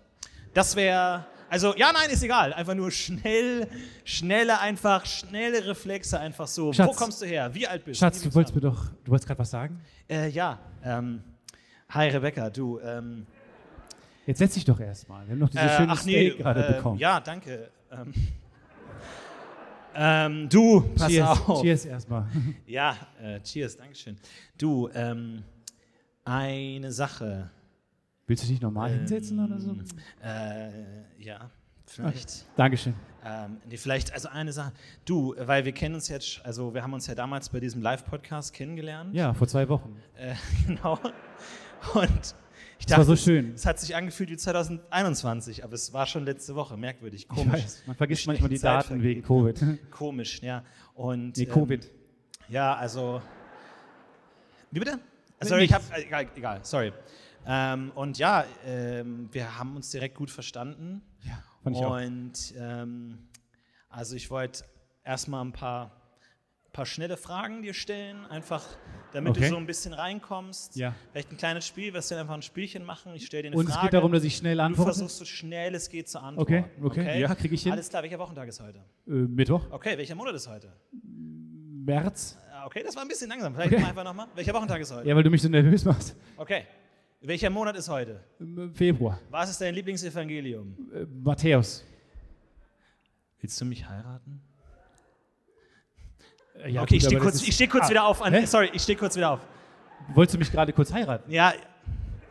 S2: Das wäre, also ja, nein, ist egal. Einfach nur schnell, schnelle, einfach, schnelle Reflexe, einfach so. Wo
S1: Schatz.
S2: kommst du her? Wie alt bist
S1: Schatz,
S2: du?
S1: du wolltest mir doch, du wolltest gerade was sagen?
S2: Äh, ja, ähm, hi Rebecca, du, ähm,
S1: Jetzt setz dich doch erstmal. Wir haben noch dieses
S2: Äh,
S1: schöne
S2: ach nee,
S1: Steak gerade
S2: äh,
S1: bekommen.
S2: Ja, danke. Ähm, ähm, du, pass
S1: cheers,
S2: auf.
S1: cheers erstmal.
S2: Ja, äh, cheers, Dankeschön. Du, ähm, eine Sache.
S1: Willst du dich normal hinsetzen oder so?
S2: Äh, ja, vielleicht.
S1: Dankeschön.
S2: Ähm, nee, vielleicht, also eine Sache. Du, weil wir kennen uns jetzt, also wir haben uns ja damals bei diesem Live-Podcast kennengelernt.
S1: Ja, vor zwei Wochen.
S2: Äh, genau. Und ich
S1: Das war so
S2: es-
S1: schön.
S2: Es hat sich angefühlt wie 2021, aber es war schon letzte Woche. Merkwürdig, komisch.
S1: weiß, man vergisst manchmal die
S2: Zeit
S1: Daten wegen
S2: vergeht,
S1: Covid.
S2: Komisch, ja. Und,
S1: Nee,
S2: ähm,
S1: Covid.
S2: Ja, also. Wie bitte? Sorry, ich hab.
S1: nichts.
S2: äh, Egal, egal sorry. Ähm, und ja, ähm, wir haben uns direkt gut verstanden.
S1: Ja, fand ich auch.
S2: und ähm, also ich wollte erstmal ein paar, paar schnelle Fragen dir stellen, einfach damit
S1: Okay.
S2: du so ein bisschen reinkommst.
S1: Ja.
S2: Vielleicht ein kleines Spiel, was wir einfach ein Spielchen machen. Ich stelle dir eine
S1: Und
S2: Frage.
S1: es geht darum, dass ich schnell
S2: du
S1: antworte.
S2: versuchst so schnell es geht zu antworten.
S1: Okay, okay. Ja, krieg ich hin.
S2: Alles klar, welcher Wochentag ist heute?
S1: Äh, Mittwoch.
S2: Okay, welcher Monat ist heute?
S1: März.
S2: Ah, Okay, das war ein bisschen langsam. Vielleicht
S1: Okay.
S2: mal einfach nochmal. Welcher Wochentag ist heute?
S1: Ja, weil du mich so nervös machst.
S2: Okay. Welcher Monat ist heute?
S1: Im Februar.
S2: Was ist dein Lieblingsevangelium?
S1: Äh, Matthäus.
S2: Willst du mich heiraten?
S1: Ja,
S2: okay, ich
S1: gut,
S2: stehe
S1: aber das
S2: kurz, ich steh kurz
S1: Ah,
S2: wieder auf. An, sorry, ich stehe kurz wieder auf.
S1: Wolltest du mich gerade kurz heiraten?
S2: Ja,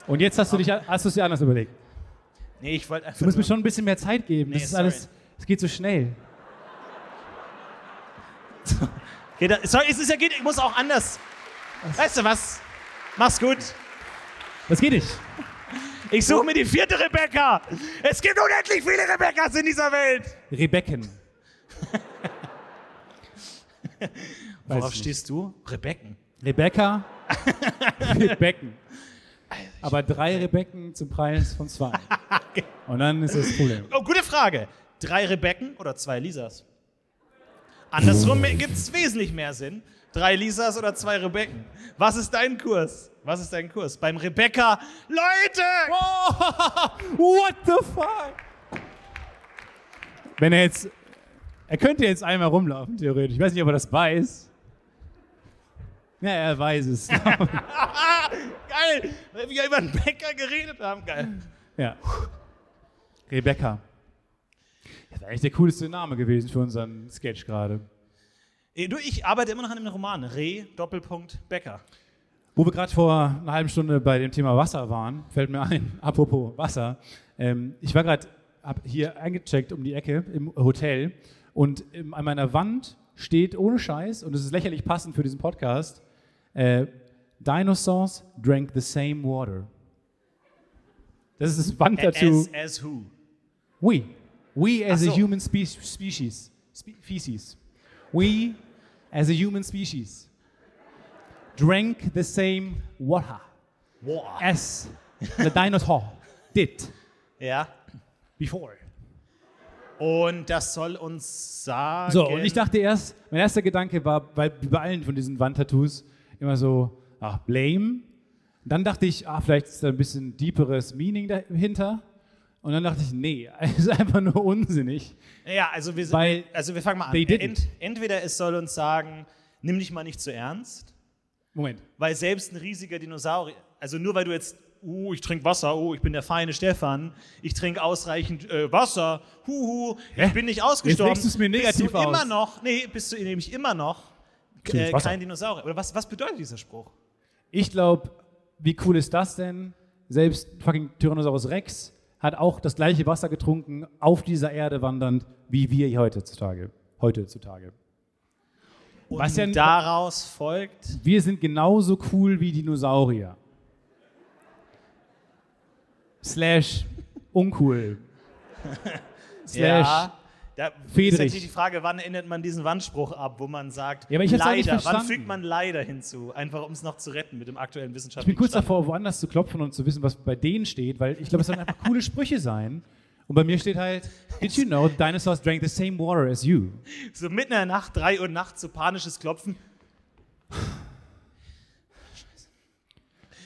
S1: Und jetzt hast du dich, hast du es dir anders überlegt.
S2: nee, ich wollte einfach.
S1: Du musst mir schon ein bisschen mehr Zeit geben.
S2: Nee,
S1: das ist
S2: sorry.
S1: alles, es geht so schnell.
S2: Okay, da, sorry, es ist ja geht, ich muss auch anders. Weißt du was? Mach's gut.
S1: Das geht nicht.
S2: Ich suche mir die vierte Rebecca. Es gibt unendlich viele Rebeccas in dieser Welt.
S1: Rebecken.
S2: Worauf
S1: ich nicht.
S2: stehst du? Rebecken.
S1: Rebecca. Rebecken. Aber drei Rebecken zum Preis von zwei. Und dann ist das Problem.
S2: Oh, gute Frage. Drei Rebecken oder zwei Lisas? Andersrum gibt es wesentlich mehr Sinn. Drei Lisas oder zwei Rebecken. Was ist dein Kurs? Was ist dein Kurs? Beim Rebecca. Leute!
S1: What the fuck? Wenn er jetzt. Er könnte jetzt einmal rumlaufen, theoretisch. Ich weiß nicht, ob er das weiß. Ja, er weiß es.
S2: Geil! Weil wir über einen Bäcker geredet haben. Geil.
S1: ja. Rebecca. Das wäre eigentlich der coolste Name gewesen für unseren Sketch gerade.
S2: Du, ich arbeite immer noch an dem Roman. Re, Doppelpunkt, Bäcker.
S1: Wo wir gerade vor einer halben Stunde bei dem Thema Wasser waren, fällt mir ein, apropos Wasser. Ähm, ich war gerade hier eingecheckt um die Ecke im Hotel und ähm, an meiner Wand steht ohne Scheiß, und es ist lächerlich passend für diesen Podcast, äh, Dinosaurs drank the same water. Das ist das Wandtattoo.
S2: As, as who?
S1: We. We as
S2: Ach
S1: a
S2: so.
S1: human spe species. Spe feces. We as a human species drank the same water
S2: Boah.
S1: as the dinosaur did
S2: Ja.
S1: before.
S2: Und das soll uns sagen.
S1: So, und ich dachte erst, mein erster Gedanke war, wie bei allen von diesen Wandtattoos immer so, ach, blame. Dann dachte ich, ah, vielleicht ist da ein bisschen deeperes Meaning dahinter. Und dann dachte ich, nee, es ist einfach nur unsinnig.
S2: Ja, also wir, sind, also wir fangen mal an. Ent, entweder es soll uns sagen, nimm dich mal nicht zu ernst,
S1: Moment.
S2: weil selbst ein riesiger Dinosaurier, also nur weil du jetzt, uh, ich trinke Wasser, oh, ich bin der feine Stefan, ich trinke ausreichend äh, Wasser, huhu, ich
S1: Hä?
S2: bin nicht ausgestorben.
S1: Jetzt legst du's mir negativ
S2: bist du immer
S1: aus.
S2: noch, nee, bist du nämlich immer noch äh, kein Dinosaurier. Oder was, was bedeutet dieser Spruch?
S1: Ich glaube, wie cool ist das denn? Selbst fucking Tyrannosaurus Rex hat auch das gleiche Wasser getrunken, auf dieser Erde wandernd, wie wir heutzutage. Heutzutage.
S2: Und
S1: Was ja-
S2: daraus folgt,
S1: Wir sind genauso cool wie Dinosaurier. Slash uncool. Slash.
S2: ja, da ist
S1: Friedrich.
S2: natürlich die Frage, wann ändert man diesen Wandspruch ab, wo man sagt,
S1: Ja, ich
S2: leider, wann fügt man leider hinzu, einfach um es noch zu retten mit dem aktuellen
S1: Ich
S2: wissenschaftlichen
S1: bin kurz
S2: Stand.
S1: davor, woanders zu klopfen und zu wissen, was bei denen steht, weil ich glaube, es sollen einfach coole Sprüche sein. Und bei mir steht halt, Did you know dinosaurs drank the same water as you?
S2: So mitten in der Nacht, 3 Uhr nachts, so panisches Klopfen.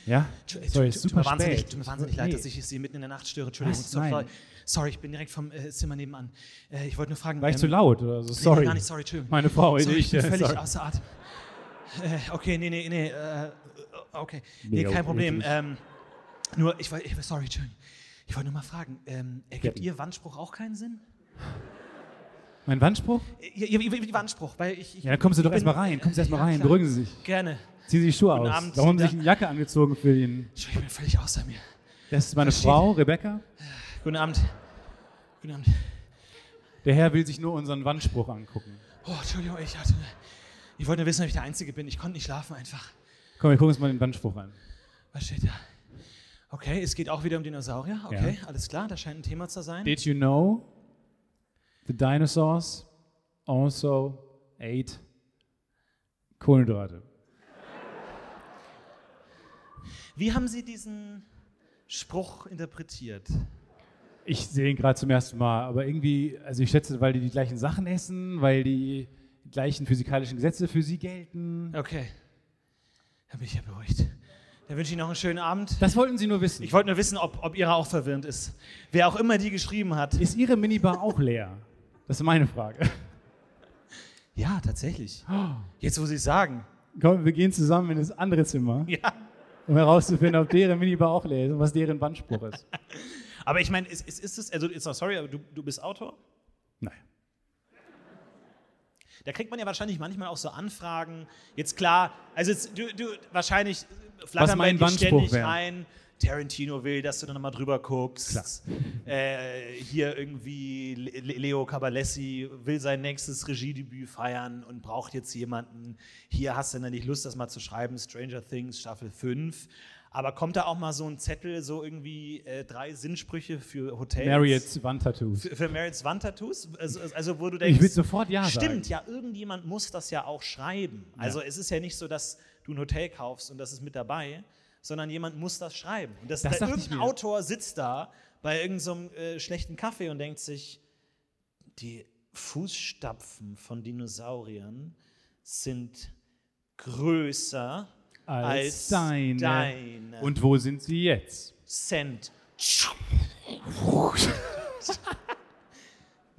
S1: Ja? Sorry, ist
S2: tut
S1: super
S2: mir wahnsinnig,
S1: spät.
S2: Tut mir wahnsinnig leid,
S1: Nee.
S2: dass ich Sie mitten in der Nacht störe. Entschuldigung.
S1: Was?
S2: Sorry,
S1: Nein.
S2: sorry, ich bin direkt vom äh, Zimmer nebenan. Äh, ich wollte nur fragen.
S1: War ich
S2: ähm,
S1: zu laut oder so?
S2: nee,
S1: Sorry.
S2: Gar nicht, sorry, Entschuldigung.
S1: Meine Frau,
S2: sorry, ich bin
S1: äh,
S2: völlig
S1: sorry.
S2: außer Atem. Äh, okay, nee, nee, nee. Äh, okay, nee, kein Problem. Ähm, nur, ich wollte, sorry, Entschuldigung. Ich wollte nur mal fragen, ähm, ergibt. Ihr Wandspruch auch keinen Sinn?
S1: Mein Wandspruch?
S2: Ihr, ihr, ihr, Wandspruch, weil ich. ich
S1: Ja, dann kommen Sie doch erstmal rein. Kommen Sie erstmal
S2: Ja,
S1: rein.
S2: klar.
S1: Beruhigen Sie sich.
S2: Gerne.
S1: Sie die Schuhe
S2: Guten
S1: aus.
S2: Abend.
S1: Warum haben Sie
S2: Da-
S1: sich eine Jacke angezogen für ihn?
S2: Ich bin völlig außer mir.
S1: Das ist meine
S2: Versteht.
S1: Frau, Rebecca.
S2: Guten Abend. Guten Abend.
S1: Der Herr will sich nur unseren Wandspruch angucken.
S2: Oh, Entschuldigung, ich hatte. Ich wollte nur wissen, ob ich der Einzige bin. Ich konnte nicht schlafen einfach.
S1: Komm, wir gucken uns mal den Wandspruch an.
S2: Was steht da? Okay, es geht auch wieder um Dinosaurier. Okay, alles klar, das scheint ein Thema zu sein.
S1: Did you know the dinosaurs also ate Kohlenhydrate?
S2: Wie haben Sie diesen Spruch interpretiert?
S1: Ich sehe ihn gerade zum ersten Mal, aber irgendwie, also ich schätze, weil die die gleichen Sachen essen, weil die gleichen physikalischen Gesetze für sie gelten.
S2: Okay, da bin ich ja beruhigt. Dann wünsche ich Ihnen noch einen schönen Abend.
S1: Das wollten sie nur wissen.
S2: Ich wollte nur wissen, ob, ob Ihre auch verwirrend ist. Wer auch immer die geschrieben hat.
S1: Ist ihre Minibar auch leer? Das ist meine Frage.
S2: Ja, tatsächlich. Jetzt muss ich sagen.
S1: Komm, wir gehen zusammen in das andere Zimmer,
S2: Ja.
S1: Um herauszufinden, ob deren Minibar auch leer ist und was deren Bandspruch ist.
S2: Aber ich meine, ist, ist, ist es, also ist, sorry, aber du, du bist Autor?
S1: Nein.
S2: Da kriegt man ja wahrscheinlich manchmal auch so Anfragen. Jetzt klar, also jetzt, du, du wahrscheinlich flattern bei dir ständig
S1: wär.
S2: rein. Tarantino will, dass du dann nochmal drüber guckst. Äh, hier irgendwie Le Leo Cabalessi will sein nächstes Regiedebüt feiern und braucht jetzt jemanden. Hier hast du dann nicht Lust, das mal zu schreiben. Stranger Things Staffel 5. Aber kommt da auch mal so ein Zettel, so irgendwie äh, drei Sinnsprüche für Hotels?
S1: Marriott's Wandtattoos.
S2: Für, für Marriott's Wandtattoos? Also, also wo du denkst,
S1: Ich würde sofort Ja
S2: Stimmt,
S1: sagen.
S2: ja, irgendjemand muss das ja auch schreiben. Also es ist ja nicht so, dass du ein Hotel kaufst und das ist mit dabei, sondern jemand muss das schreiben. Und das,
S1: Das
S2: da, irgendein. Autor sitzt da bei irgendeinem äh, schlechten Kaffee und denkt sich, die Fußstapfen von Dinosauriern sind größer als,
S1: Als deine.
S2: deine.
S1: Und wo sind sie jetzt?
S2: Cent.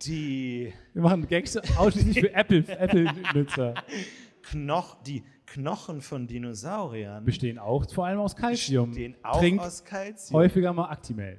S2: Die
S1: Wir machen Gags ausschließlich für Apple- Apple-Nutzer.
S2: Knoch, die Knochen von Dinosauriern
S1: Bestehen auch vor allem aus Calcium.
S2: bestehen auch aus Calcium.
S1: häufiger mal Actimel.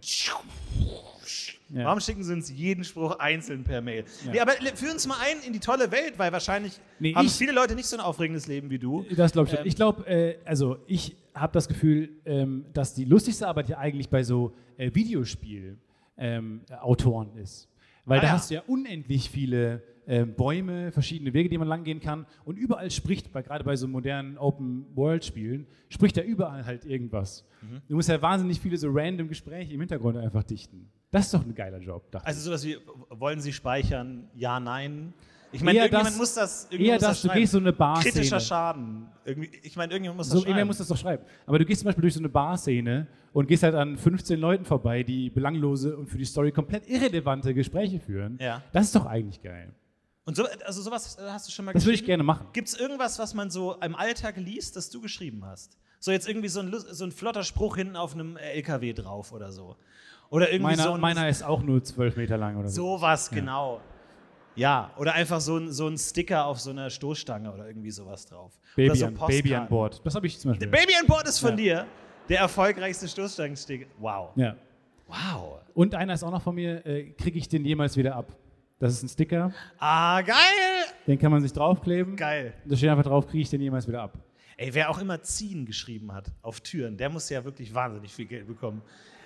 S1: Ja.
S2: Warum schicken sie uns jeden Spruch einzeln per Mail? Nee, aber führ uns mal ein in die tolle Welt, weil wahrscheinlich
S1: Nee,
S2: haben
S1: ich-
S2: viele Leute nicht so ein aufregendes Leben wie du.
S1: Das glaube ich.
S2: Ähm,
S1: ich glaube, äh, also ich habe das Gefühl, ähm, dass die lustigste Arbeit ja eigentlich bei so äh, Videospiel-Autoren ähm, ist. Weil
S2: Ah,
S1: da
S2: ja.
S1: hast du ja unendlich viele ähm, Bäume, verschiedene Wege, die man langgehen kann. Und überall spricht, bei, gerade bei so modernen Open-World-Spielen, spricht ja überall halt irgendwas.
S2: Mhm.
S1: Du musst ja wahnsinnig viele so random Gespräche im Hintergrund einfach dichten. Das ist doch ein geiler Job,
S2: Also sowas wie, wollen sie speichern? Ja, nein. Ich meine,
S1: Eher
S2: irgendjemand
S1: das-
S2: muss das irgendjemand
S1: Eher
S2: muss
S1: das, du
S2: schreiben.
S1: gehst so eine Bar-Szene.
S2: Kritischer Schaden. Irgendwie, ich meine, irgendjemand muss das
S1: So,
S2: schreiben.
S1: irgendwer muss das doch schreiben. Aber du gehst zum Beispiel durch so eine Barszene und gehst halt an 15 Leuten vorbei, die belanglose und für die Story komplett irrelevante Gespräche führen.
S2: Ja.
S1: Das ist doch eigentlich geil.
S2: Und so, also sowas äh, hast du schon mal
S1: Das würde ich gerne machen.
S2: Gibt es irgendwas, was man so im Alltag liest, das du geschrieben hast? So jetzt irgendwie so ein, so ein flotter Spruch hinten auf einem LKW drauf oder so. Oder irgendwie
S1: Meiner,
S2: so ein,
S1: meiner ist auch nur 12 Meter lang oder so.
S2: sowas, genau. Ja, oder einfach so ein, so ein Sticker auf so einer Stoßstange oder irgendwie sowas drauf. oder
S1: Baby,
S2: so
S1: an. Baby an Bord. Das habe ich zum Beispiel.
S2: Baby an Bord ist von
S1: Ja.
S2: dir. Der erfolgreichste Stoßstangensticker. Wow.
S1: Ja.
S2: Wow.
S1: Und einer ist auch noch von mir, äh, kriege ich den jemals wieder ab? Das ist ein Sticker,
S2: Ah, geil.
S1: den kann man sich draufkleben.
S2: Geil.
S1: Da steht einfach drauf, kriege ich den jemals wieder ab.
S2: Ey, wer auch immer ziehen geschrieben hat auf Türen, der muss ja wirklich wahnsinnig viel Geld bekommen.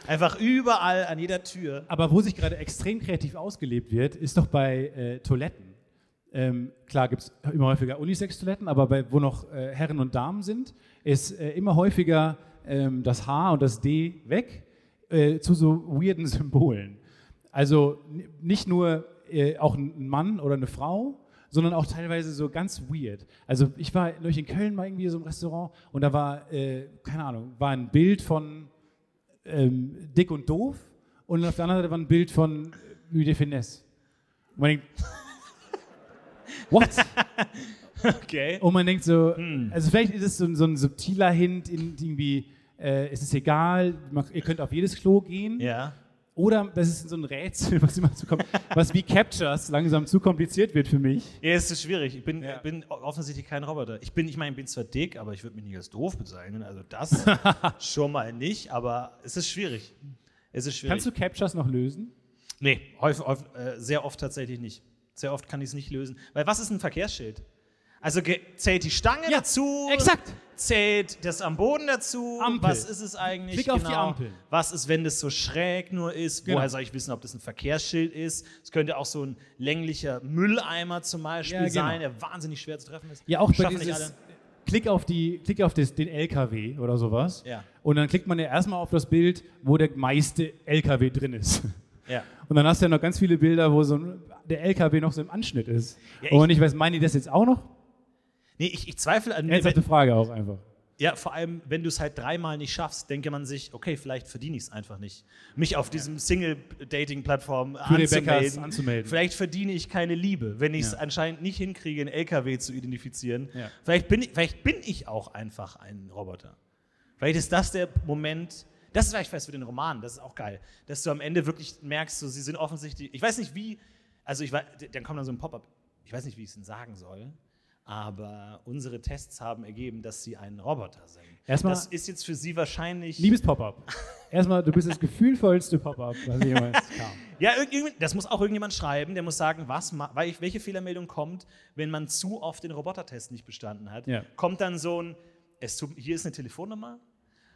S2: Einfach überall an jeder Tür.
S1: Aber wo sich gerade extrem kreativ ausgelebt wird, ist doch bei äh, Toiletten. Ähm, klar gibt es immer häufiger Unisex-Toiletten, aber bei, wo noch äh, Herren und Damen sind, ist äh, immer häufiger ähm, das H und das D weg äh, zu so weirden Symbolen. Also nicht nur äh, auch ein Mann oder eine Frau, sondern auch teilweise so ganz weird. Also ich war neulich in Köln mal irgendwie so im Restaurant und da war, äh, keine Ahnung, war ein Bild von ähm, Dick und Doof und auf der anderen Seite war ein Bild von Louis de Finesse. Und man denkt, what?
S2: Okay.
S1: Und man denkt so,
S2: Hm.
S1: also vielleicht ist es so, ein- so ein subtiler Hint in irgendwie, äh, es ist egal, man, ihr könnt auf jedes Klo gehen.
S2: Ja.
S1: Oder das ist so ein Rätsel, was immer zukommt, was wie Captures langsam zu kompliziert wird für mich.
S2: Ja, es ist schwierig. Ich bin,
S1: Ja.
S2: bin offensichtlich kein Roboter. Ich bin, ich meine, ich bin zwar dick, aber ich würde mich nicht als doof bezeichnen. Also das schon mal nicht, aber es ist schwierig. Es ist schwierig.
S1: Kannst du Captures noch lösen?
S2: Nee, häufig, häufig, äh, sehr oft tatsächlich nicht. Sehr oft kann ich es nicht lösen. Weil was ist ein Verkehrsschild? Also zählt die Stange
S1: Ja,
S2: dazu?
S1: exakt.
S2: Zählt das am Boden dazu?
S1: Ampel.
S2: Was ist es eigentlich?
S1: Klick auf die
S2: genau?
S1: Ampel.
S2: Was ist, wenn das so schräg nur ist?
S1: Genau.
S2: Woher soll ich wissen, ob das ein Verkehrsschild ist? Es könnte auch so ein länglicher Mülleimer zum Beispiel
S1: Ja, genau.
S2: sein, der wahnsinnig schwer zu treffen ist.
S1: Ja, auch bei
S2: Schaffen nicht
S1: dieses
S2: alle.
S1: Klick auf, die, Klick auf das, den LKW oder sowas.
S2: Ja.
S1: Und dann klickt man ja erstmal auf das Bild, wo der meiste LKW drin ist.
S2: Ja.
S1: Und dann hast du ja noch ganz viele Bilder, wo so ein, der LKW noch so im Anschnitt ist.
S2: Ja,
S1: Und ich weiß, meinen die das jetzt auch noch?
S2: Nee, ich, ich zweifle an
S1: Ernsthafte Frage auch einfach.
S2: Ja, vor allem, wenn du es halt dreimal nicht schaffst, denke man sich, okay, vielleicht verdiene ich es einfach nicht. Mich auf diesem Single-Dating-Plattform anzumelden.
S1: anzumelden.
S2: Vielleicht verdiene ich keine Liebe, wenn ich es
S1: Ja.
S2: anscheinend nicht hinkriege, einen LKW zu identifizieren.
S1: Ja.
S2: Vielleicht, bin ich, vielleicht bin ich auch einfach ein Roboter. Vielleicht ist das der Moment, das ist vielleicht fest für den Roman, das ist auch geil, dass du am Ende wirklich merkst, so, sie sind offensichtlich, ich weiß nicht wie, also ich war, dann kommt dann so ein Pop-up. ich weiß nicht, wie ich es denn sagen soll, aber unsere Tests haben ergeben, dass sie ein Roboter sind.
S1: Erstmal-
S2: das ist jetzt für sie wahrscheinlich.
S1: Liebes Pop-Up. Erstmal, du bist das gefühlvollste Pop-Up, was jemals kam.
S2: Ja, das muss auch irgendjemand schreiben, der muss sagen, was, welche Fehlermeldung kommt, wenn man zu oft den Robotertest nicht bestanden hat.
S1: Ja.
S2: Kommt dann so ein, es hier ist eine Telefonnummer,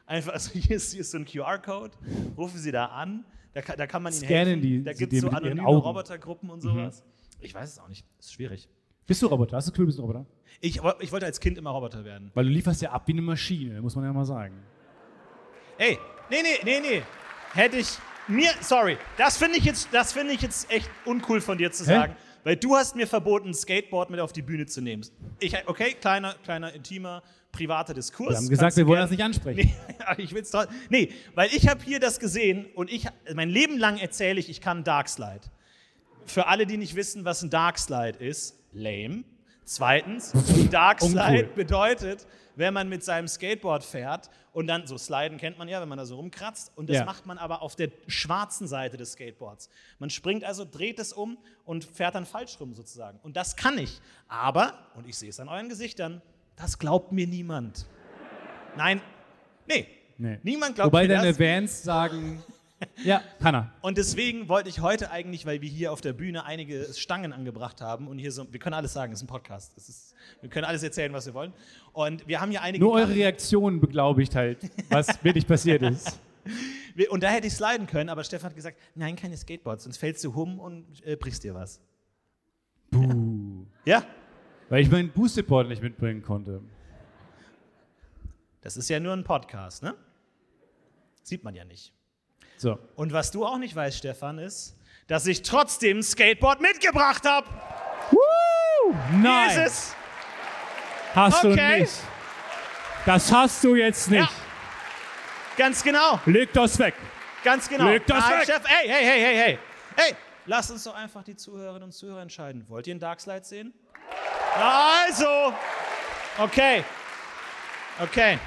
S2: einfach, also hier ist, hier ist so ein QR-Code, rufen Sie da an, da kann, da kann man Ihnen
S1: Scannen
S2: helfen.
S1: die-
S2: da gibt es so anonyme.
S1: Mhm.
S2: Robotergruppen und sowas. Ich weiß es auch nicht, ist schwierig.
S1: Bist du Roboter? Hast du Gefühl, du bist ein Roboter?
S2: Ich, ich wollte als Kind immer Roboter werden.
S1: Weil du lieferst ja ab wie eine Maschine, muss man ja mal sagen.
S2: Ey, nee, nee, nee, nee. Hätte ich mir, sorry, das finde ich, jetzt- das finde ich jetzt echt uncool von dir zu
S1: Hä?
S2: sagen, weil du hast mir verboten, ein Skateboard mit auf die Bühne zu nehmen. Ich, okay, kleiner, kleiner, intimer, privater Diskurs.
S1: Wir haben gesagt, wir wollen das nicht ansprechen.
S2: Nee, ich will's trotzdem. Nee, weil ich habe hier das gesehen und ich, mein Leben lang erzähle ich, ich kann Darkslide. Für alle, die nicht wissen, was ein Darkslide ist, lame. Zweitens, Darkslide
S1: Uncool.
S2: bedeutet, wenn man mit seinem Skateboard fährt und dann so sliden kennt man ja, wenn man da so rumkratzt und das
S1: Ja.
S2: macht man aber auf der schwarzen Seite des Skateboards. Man springt also, dreht es um und fährt dann falsch rum sozusagen. Und das kann ich. Aber, und ich sehe es an euren Gesichtern, das glaubt mir niemand. Nein, nee,
S1: Nee.
S2: niemand glaubt
S1: Wobei deine
S2: das.
S1: Fans sagen, ja, kann er.
S2: Und deswegen wollte ich heute eigentlich, weil wir hier auf der Bühne einige Stangen angebracht haben und hier so, wir können alles sagen, es ist ein Podcast. Ist, wir können alles erzählen, was wir wollen. Und wir haben hier einige.
S1: Nur eure Reaktion beglaubigt halt, was wirklich passiert ist.
S2: Und da hätte ich sliden können, aber Stefan hat gesagt, nein, keine Skateboards, sonst fällst du hum und äh, brichst dir was.
S1: Buh.
S2: Ja,
S1: Weil ich mein Boosted-Board nicht mitbringen konnte.
S2: das ist ja nur ein Podcast, ne? Sieht man ja nicht.
S1: So.
S2: Und was du auch nicht weißt, Stefan, ist, dass ich trotzdem ein Skateboard mitgebracht habe. Hier
S1: Nein,
S2: ist es.
S1: hast
S2: Okay.
S1: du nicht. Das hast du jetzt nicht.
S2: Ja. Ganz genau.
S1: Leg das weg.
S2: Ganz genau.
S1: Leg das
S2: Nein,
S1: weg.
S2: Chef, hey, hey, hey, hey, hey. Hey, lasst uns doch einfach die Zuhörerinnen und Zuhörer entscheiden. Wollt ihr einen Darkslide sehen? Also. Okay. Okay.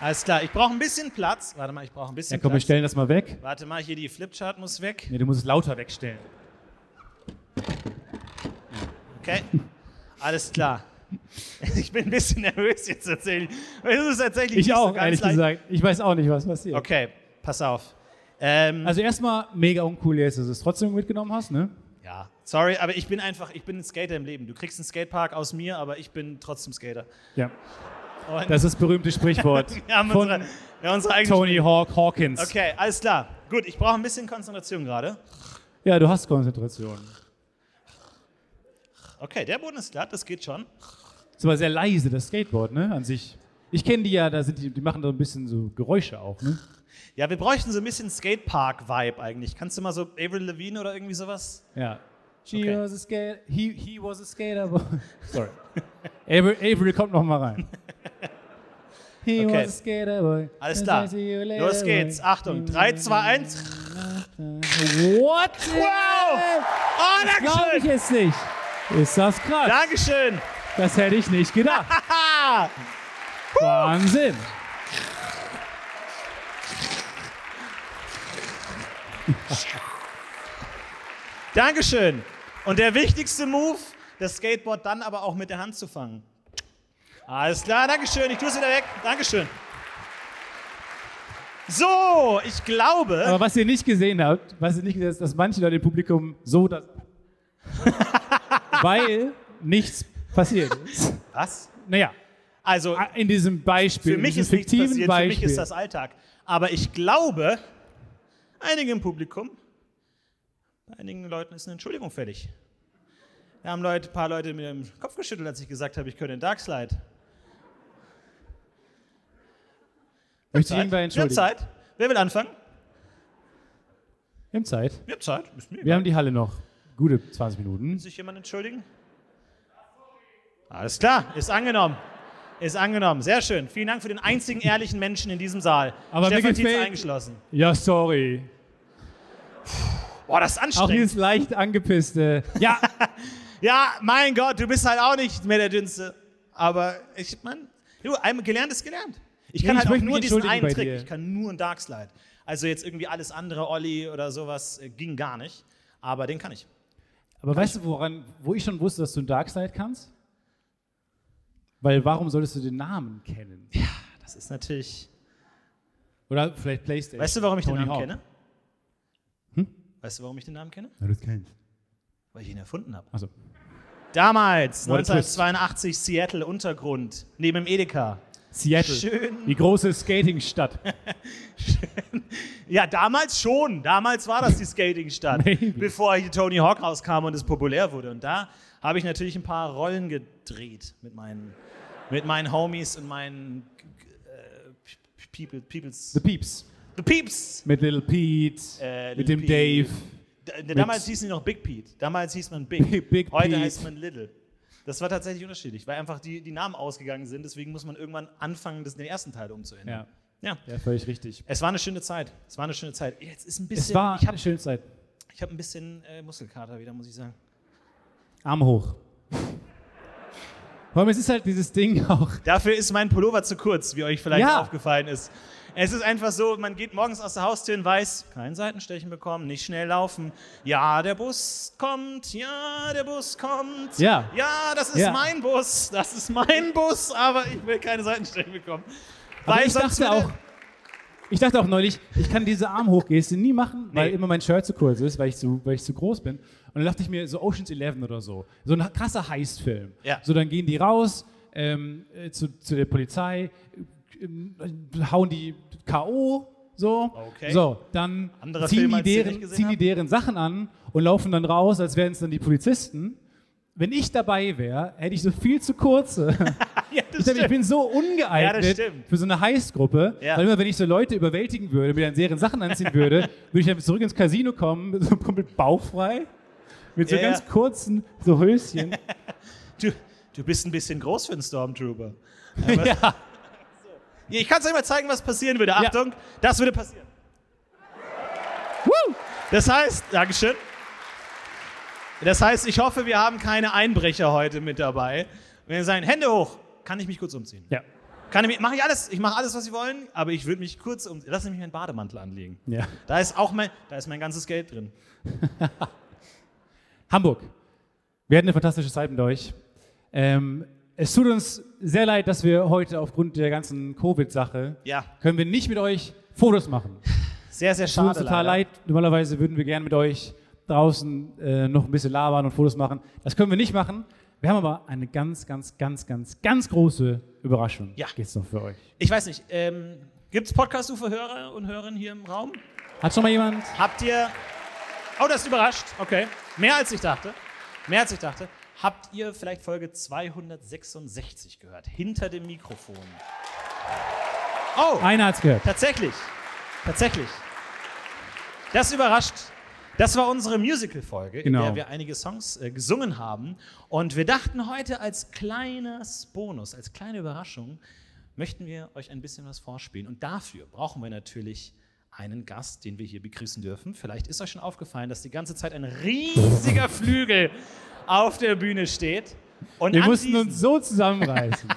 S2: Alles klar. Ich brauche ein bisschen Platz. Warte mal, ich brauche ein bisschen
S1: Ja, komm, wir
S2: Platz.
S1: stellen das mal weg.
S2: Warte mal, hier die Flipchart muss weg.
S1: Nee, du musst es lauter wegstellen.
S2: Okay. Alles klar. Ich bin ein bisschen nervös jetzt tatsächlich. Es ist tatsächlich
S1: Ich auch,
S2: so
S1: ehrlich
S2: leicht.
S1: gesagt. Ich weiß auch nicht, was passiert.
S2: Okay, pass auf. Ähm,
S1: Also erstmal mega uncool jetzt, dass du es trotzdem mitgenommen hast, ne?
S2: Ja, sorry, aber ich bin einfach, ich bin ein Skater im Leben. Du kriegst einen Skatepark aus mir, aber ich bin trotzdem Skater.
S1: Ja.
S2: Und
S1: Das ist das berühmte Sprichwort
S2: wir haben
S1: von
S2: unsere, wir haben unsere
S1: Tony Hawk Hawkins.
S2: Okay, alles klar. Gut, ich brauche ein bisschen Konzentration gerade.
S1: Ja, du hast Konzentration.
S2: Okay, der Boden ist glatt, das geht schon.
S1: Ist aber sehr leise, das Skateboard, ne? An sich. Ich kenne die ja, da sind die, die machen da ein bisschen so Geräusche auch, ne?
S2: Ja, wir bräuchten so ein bisschen Skatepark-Vibe eigentlich. Kannst du mal so Avril Lavigne oder irgendwie sowas?
S1: Ja. She
S2: Okay.
S1: was a skater. He, he was a skater. boy. Sorry. Avery, Avery kommt noch mal rein. He
S2: Okay.
S1: was a skater boy.
S2: Alles klar.
S1: Later,
S2: Los geht's. Achtung, 3, 2, 1.
S1: What?
S2: Wow! Oh,
S1: Glaube ich jetzt nicht. Ist das krass?
S2: Dankeschön!
S1: Das hätte ich nicht gedacht.
S2: Ah!
S1: Wahnsinn.
S2: Dankeschön. Und der wichtigste Move, das Skateboard dann aber auch mit der Hand zu fangen. Alles klar, Dankeschön. Ich tue es wieder weg. Dankeschön. So, ich glaube.
S1: Aber was ihr nicht gesehen habt, was ihr nicht gesehen habt, ist, dass manche Leute im Publikum so das. weil nichts passiert ist.
S2: Was?
S1: Naja,
S2: Also,
S1: in diesem Beispiel,
S2: für mich ist
S1: diesem
S2: nichts
S1: fiktiven
S2: passiert. Für
S1: Beispiel.
S2: mich ist das Alltag. Aber ich glaube, einige im Publikum, bei einigen Leuten ist eine Entschuldigung fällig. Da haben Leute, ein paar Leute mir den Kopf geschüttelt, als ich gesagt habe, ich könnte den Darkslide.
S1: Möchte
S2: Zeit.
S1: irgendwer
S2: Wir haben
S1: entschuldigen?
S2: Zeit. Wer will anfangen?
S1: Wir haben Zeit.
S2: Wir haben Zeit.
S1: Wir haben die Halle noch. Gute 20 Minuten.
S2: Will sich jemand entschuldigen? Alles klar, ist angenommen. Ist angenommen. Sehr schön. Vielen Dank für den einzigen ehrlichen Menschen in diesem Saal.
S1: Aber
S2: Stefan
S1: gefällt-
S2: eingeschlossen.
S1: Ja, sorry.
S2: Boah, das ist
S1: Auch
S2: anstrengend.
S1: dieses leicht angepisste. Ja,
S2: Ja, mein Gott, du bist halt auch nicht mehr der Dünnste. Aber ich meine, du, einmal gelernt ist gelernt. Ich
S1: Nee,
S2: kann
S1: ich
S2: halt auch nur diesen einen Trick.
S1: dir.
S2: Ich kann nur einen Darkslide. Also jetzt irgendwie alles andere, Olli oder sowas, äh, ging gar nicht. Aber den kann ich.
S1: Aber weißt du, woran, wo ich schon wusste, dass du ein Darkseid kannst? Weil warum solltest du den Namen kennen?
S2: Das ist natürlich.
S1: Oder vielleicht Playstation.
S2: Weißt du, warum ich
S1: Tony
S2: den Namen
S1: Hawk.
S2: kenne? Weißt du, warum ich den Namen kenne?
S1: Ja, das kennst.
S2: Weil ich ihn erfunden habe.
S1: Also,
S2: Damals,
S1: What a twist.
S2: 1982, Seattle Untergrund, neben dem Edeka.
S1: Seattle.
S2: Schön.
S1: Die große Skatingstadt.
S2: Ja, damals schon. Damals war das die Skatingstadt, bevor hier Tony Hawk rauskam und es populär wurde. Und da habe ich natürlich ein paar Rollen gedreht mit meinen, mit meinen Homies und meinen äh, People, Peoples.
S1: The Peeps.
S2: The Peeps!
S1: Mit Little Pete,
S2: Äh,
S1: mit
S2: Little
S1: dem
S2: Pete.
S1: Dave.
S2: Damals hießen die noch Big Pete. Damals hieß man Big.
S1: Big- Big
S2: Heute
S1: Pete.
S2: heißt man Little. Das war tatsächlich unterschiedlich, weil einfach die, die Namen ausgegangen sind. Deswegen muss man irgendwann anfangen, das, den ersten Teil umzuändern.
S1: Ja.
S2: ja.
S1: ja, völlig richtig.
S2: Es war eine schöne Zeit. Es war eine schöne Zeit. Jetzt ist ein bisschen.
S1: Es war
S2: ich
S1: eine
S2: habe
S1: schöne Zeit.
S2: ich hab ein bisschen äh, Muskelkater wieder, muss ich sagen.
S1: Arm hoch. Vor allem, es ist halt dieses Ding auch.
S2: Dafür ist mein Pullover zu kurz, wie euch vielleicht
S1: Ja.
S2: aufgefallen ist. Es ist einfach so, man geht morgens aus der Haustür und weiß, kein Seitenstechen bekommen, nicht schnell laufen. Ja, der Bus kommt, ja, der Bus kommt.
S1: Ja.
S2: Ja, das ist
S1: Ja.
S2: mein Bus, das ist mein Bus, aber ich will keine Seitenstechen bekommen.
S1: Aber ich dachte auch, ich dachte auch neulich, ich kann diese Armhochgeste nie machen, weil
S2: Nee.
S1: immer mein Shirt zu kurz ist, weil ich zu, weil ich zu groß bin. Und dann dachte ich mir, so Ocean's Eleven oder so, so ein krasser Heist-Film.
S2: Ja.
S1: So, dann gehen die raus ähm, äh, zu, zu der Polizei, hauen die K.O., so.
S2: Okay.
S1: So, dann ziehen,
S2: Film,
S1: die deren, ziehen die deren Sachen an und laufen dann raus, als wären es dann die Polizisten. Wenn ich dabei wäre, hätte ich so viel zu kurze.
S2: Ja,
S1: Ich, dachte, ich bin so ungeeignet
S2: Ja,
S1: für so eine Heistgruppe,
S2: Ja.
S1: weil immer wenn ich so Leute überwältigen würde, mir dann deren Sachen anziehen würde, würde ich dann zurück ins Casino kommen, so komplett bauchfrei, mit so ganz kurzen so Höschen.
S2: Du, du bist ein bisschen groß für einen Stormtrooper.
S1: Ja.
S2: Ich kann es euch mal zeigen, was passieren würde. Achtung, das würde passieren.
S1: Woo!
S2: Das heißt, Dankeschön. Das heißt, ich hoffe, wir haben keine Einbrecher heute mit dabei. Wenn wir sagen, Hände hoch, kann ich mich kurz umziehen.
S1: Ja.
S2: Kann ich, mache ich alles, ich mache alles, was Sie wollen, aber ich würde mich kurz umziehen. Lass mich meinen Bademantel anlegen.
S1: ja.
S2: Da ist auch mein, da ist mein ganzes Geld drin.
S1: Hamburg. Wir hatten eine fantastische Zeit mit euch. Ähm, es tut uns sehr leid, dass wir heute aufgrund der ganzen Covid-Sache
S2: Ja,
S1: können wir nicht mit euch Fotos machen.
S2: sehr, sehr
S1: Es tut uns
S2: schade.
S1: total
S2: leider.
S1: leid. Normalerweise würden wir gerne mit euch draußen äh, noch ein bisschen labern und Fotos machen. Das können wir nicht machen. Wir haben aber eine ganz, ganz, ganz, ganz, ganz große Überraschung.
S2: Ja.
S1: Geht's noch für euch.
S2: Ich weiß nicht, ähm, gibt es Podcast-UFO-Hörer und Hörerinnen hier im Raum?
S1: Hat schon mal jemand?
S2: Habt ihr. Oh, das ist überrascht. Okay. Mehr als ich dachte. Mehr als ich dachte. Habt ihr vielleicht Folge 266 gehört? Hinter dem Mikrofon. Oh,
S1: Einer hat's gehört.
S2: tatsächlich. Tatsächlich. Das überrascht. Das war unsere Musical-Folge,
S1: Genau.
S2: in der wir einige Songs äh, gesungen haben. Und wir dachten heute als kleines Bonus, als kleine Überraschung, möchten wir euch ein bisschen was vorspielen. Und dafür brauchen wir natürlich einen Gast, den wir hier begrüßen dürfen. Vielleicht ist euch schon aufgefallen, dass die ganze Zeit ein riesiger Flügel auf der Bühne steht. Und
S1: Wir mussten
S2: diesen-
S1: uns so zusammenreißen.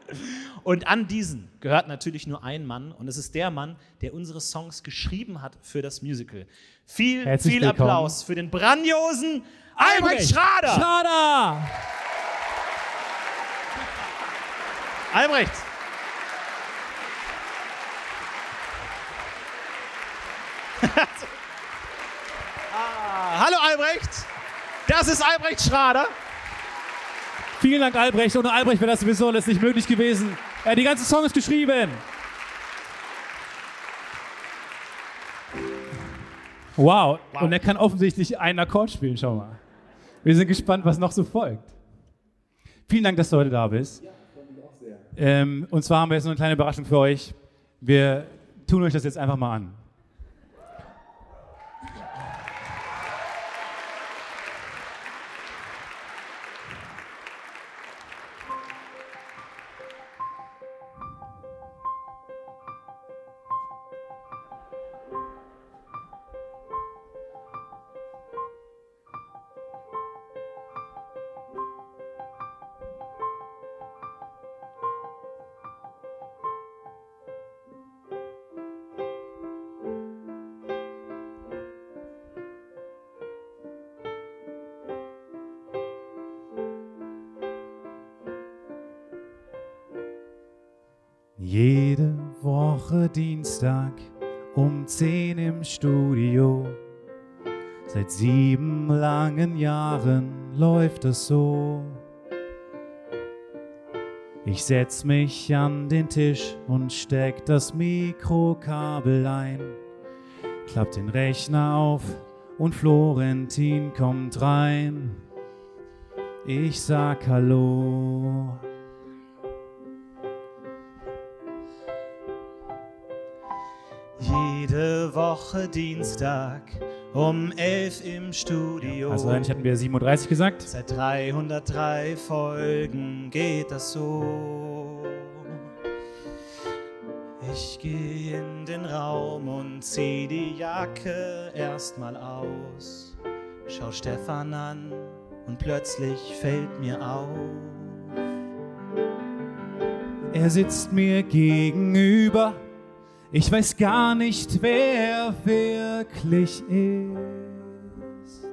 S2: und an diesen gehört natürlich nur ein Mann und es ist der Mann, der unsere Songs geschrieben hat für das Musical. Viel,
S1: Herzlich
S2: viel
S1: willkommen.
S2: Applaus für den grandiosen Albrecht Schrader!
S1: Schrader!
S2: Albrecht! ah, hallo Albrecht! Das ist Albrecht Schrader.
S1: Vielen Dank, Albrecht. Ohne Albrecht wäre das sowieso alles nicht möglich gewesen. Er hat die ganzen Songs geschrieben. Wow.
S2: Wow.
S1: Und er kann offensichtlich einen Akkord spielen. Schau mal. Wir sind gespannt, was noch so folgt. Vielen Dank, dass du heute da bist. Ja, freue mich auch sehr. Ähm, und zwar haben wir jetzt noch eine kleine Überraschung für euch. Wir tun euch das jetzt einfach mal an. Um 10 im Studio. Seit sieben langen Jahren läuft es so. Ich setz mich an den Tisch und steck das Mikrokabel ein, klapp den Rechner auf und Florentin kommt rein. Ich sag Hallo.
S2: Jede Woche Dienstag um 11 im Studio.
S1: Also eigentlich hatten wir 37 gesagt.
S2: Seit 303 Folgen geht das so. Ich gehe in den Raum und zieh die Jacke erstmal aus. Schau Stefan an und plötzlich fällt mir auf.
S1: Er sitzt mir gegenüber. Ich weiß gar nicht, wer wirklich ist.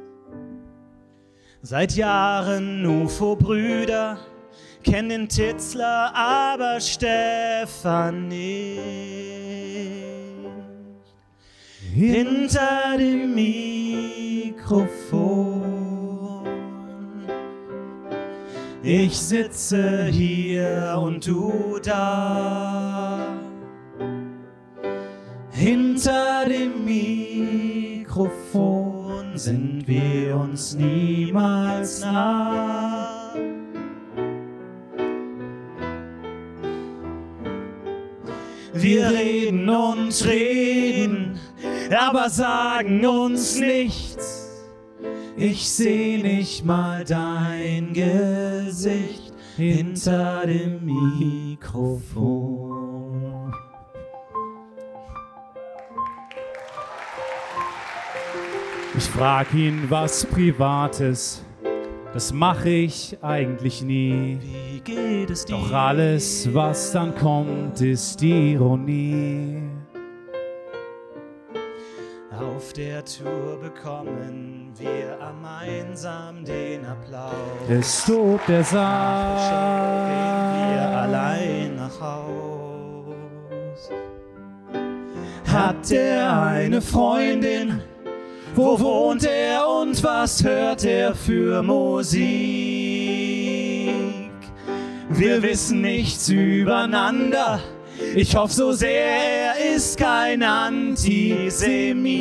S2: Seit Jahren UFO-Brüder, kennen den Titzler, aber Stefan nicht. Hinter dem Mikrofon. Ich sitze hier und du da. Hinter dem Mikrofon sind wir uns niemals nah. Wir reden und reden, aber sagen uns nichts. Ich seh nicht mal dein Gesicht hinter dem Mikrofon.
S1: Ich frag ihn was Privates. Das mache ich eigentlich nie.
S2: Wie geht es dir?
S1: Doch alles, was dann kommt, ist Ironie.
S2: Auf der Tour bekommen wir am einsam den Applaus.
S1: Es tobt der
S2: gehen wir
S1: Saal.
S2: allein nach Haus. Hat er eine Freundin? Wo wohnt er und was hört er für Musik? Wir wissen nichts übereinander. Ich hoffe so sehr, er ist kein Antisemit.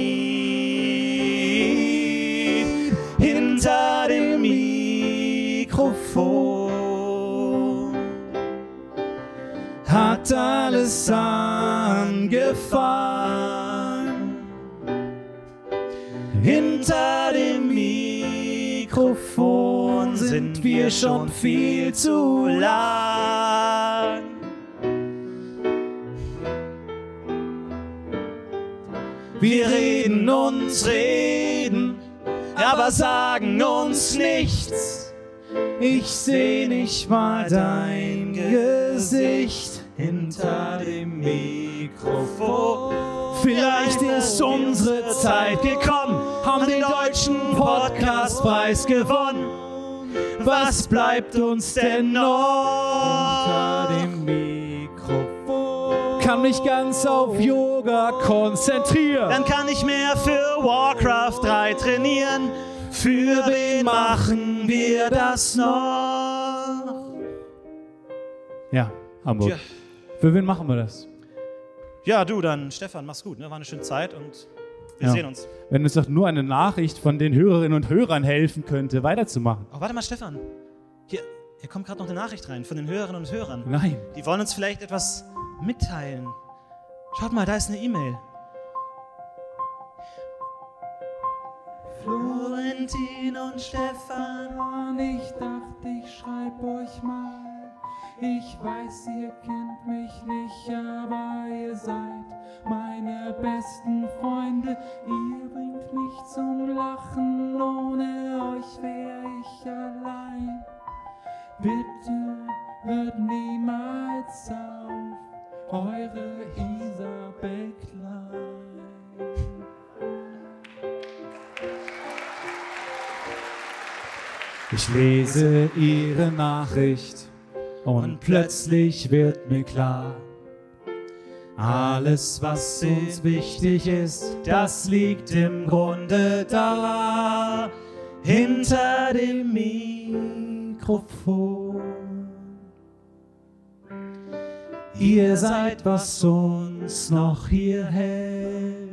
S2: Hinter dem Mikrofon hat alles angefangen. Hinter dem Mikrofon sind wir schon viel zu lang. Wir reden und reden, aber sagen uns nichts. Ich seh nicht mal dein Gesicht hinter dem Mikrofon. Vielleicht ist unsere Zeit gekommen, haben den deutschen Podcastpreis gewonnen. Was bleibt uns denn noch?
S1: Hinter dem Mikrofon. Kann mich ganz auf Yoga konzentrieren.
S2: Dann kann ich mehr für Warcraft 3 trainieren. Für wen machen wir das noch?
S1: Ja, Hamburg. Für wen machen wir das?
S2: Ja, du, dann Stefan, mach's gut. Ne? War eine schöne Zeit und wir
S1: Ja.
S2: sehen uns.
S1: Wenn uns doch nur eine Nachricht von den Hörerinnen und Hörern helfen könnte, weiterzumachen.
S2: Oh, warte mal, Stefan. Hier, hier kommt gerade noch eine Nachricht rein von den Hörerinnen und Hörern.
S1: Nein.
S2: Die wollen uns vielleicht etwas mitteilen. Schaut mal, da ist eine E-Mail. Florentin und Stefan.
S3: Ich dachte, ich schreib euch mal. Ich weiß, ihr kennt mich nicht, aber ihr seid meine besten Freunde. Ihr bringt mich zum Lachen, ohne euch wär ich allein. Bitte hört niemals auf, eure Isabel Klein.
S1: Ich lese ihre Nachricht und, plötzlich wird mir klar,
S2: Alles, was uns wichtig ist, das liegt im Grunde da, hinter dem Mikrofon. Ihr seid, was uns noch hier hält.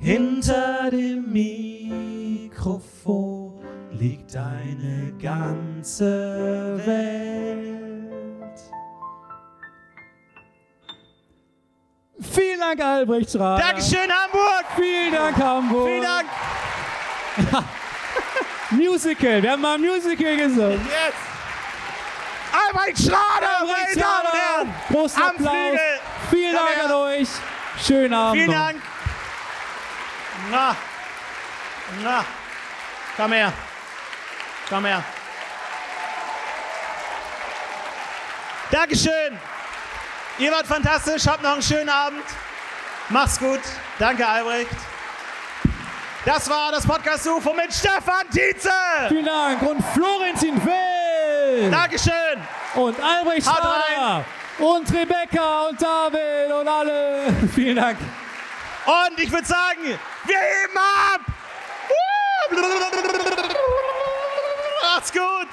S2: Hinter dem Mikrofon liegt eine ganze Welt.
S1: Vielen Dank, Albrecht Schrader.
S2: Dankeschön, Hamburg!
S1: Vielen Dank, Hamburg.
S2: Vielen Dank!
S1: Musical. Wir haben mal ein Musical gesungen.
S2: Jetzt! Albrecht Schrader,
S1: Albrecht
S2: meine Damen und
S1: Schrader.
S2: Herren!
S1: Großen Applaus.
S2: Flügel.
S1: Vielen Dank an euch. Schönen Abend.
S2: Vielen
S1: noch.
S2: Dank! Na, na, komm her. Komm her. Dankeschön! Ihr wart fantastisch, habt noch einen schönen Abend. Mach's gut. Danke, Albrecht. Das war das Podcast UFO mit Stefan Tietze.
S1: Vielen Dank. Und Florentin Will.
S2: Dankeschön.
S1: Und Albrecht
S2: Haut.
S1: Und Rebecca und David und alle. Vielen Dank.
S2: Und ich würde sagen, wir heben ab. Woo! good.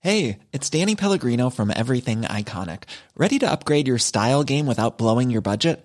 S4: Hey, it's Danny Pellegrino from Everything Iconic. Ready to upgrade your style game without blowing your budget?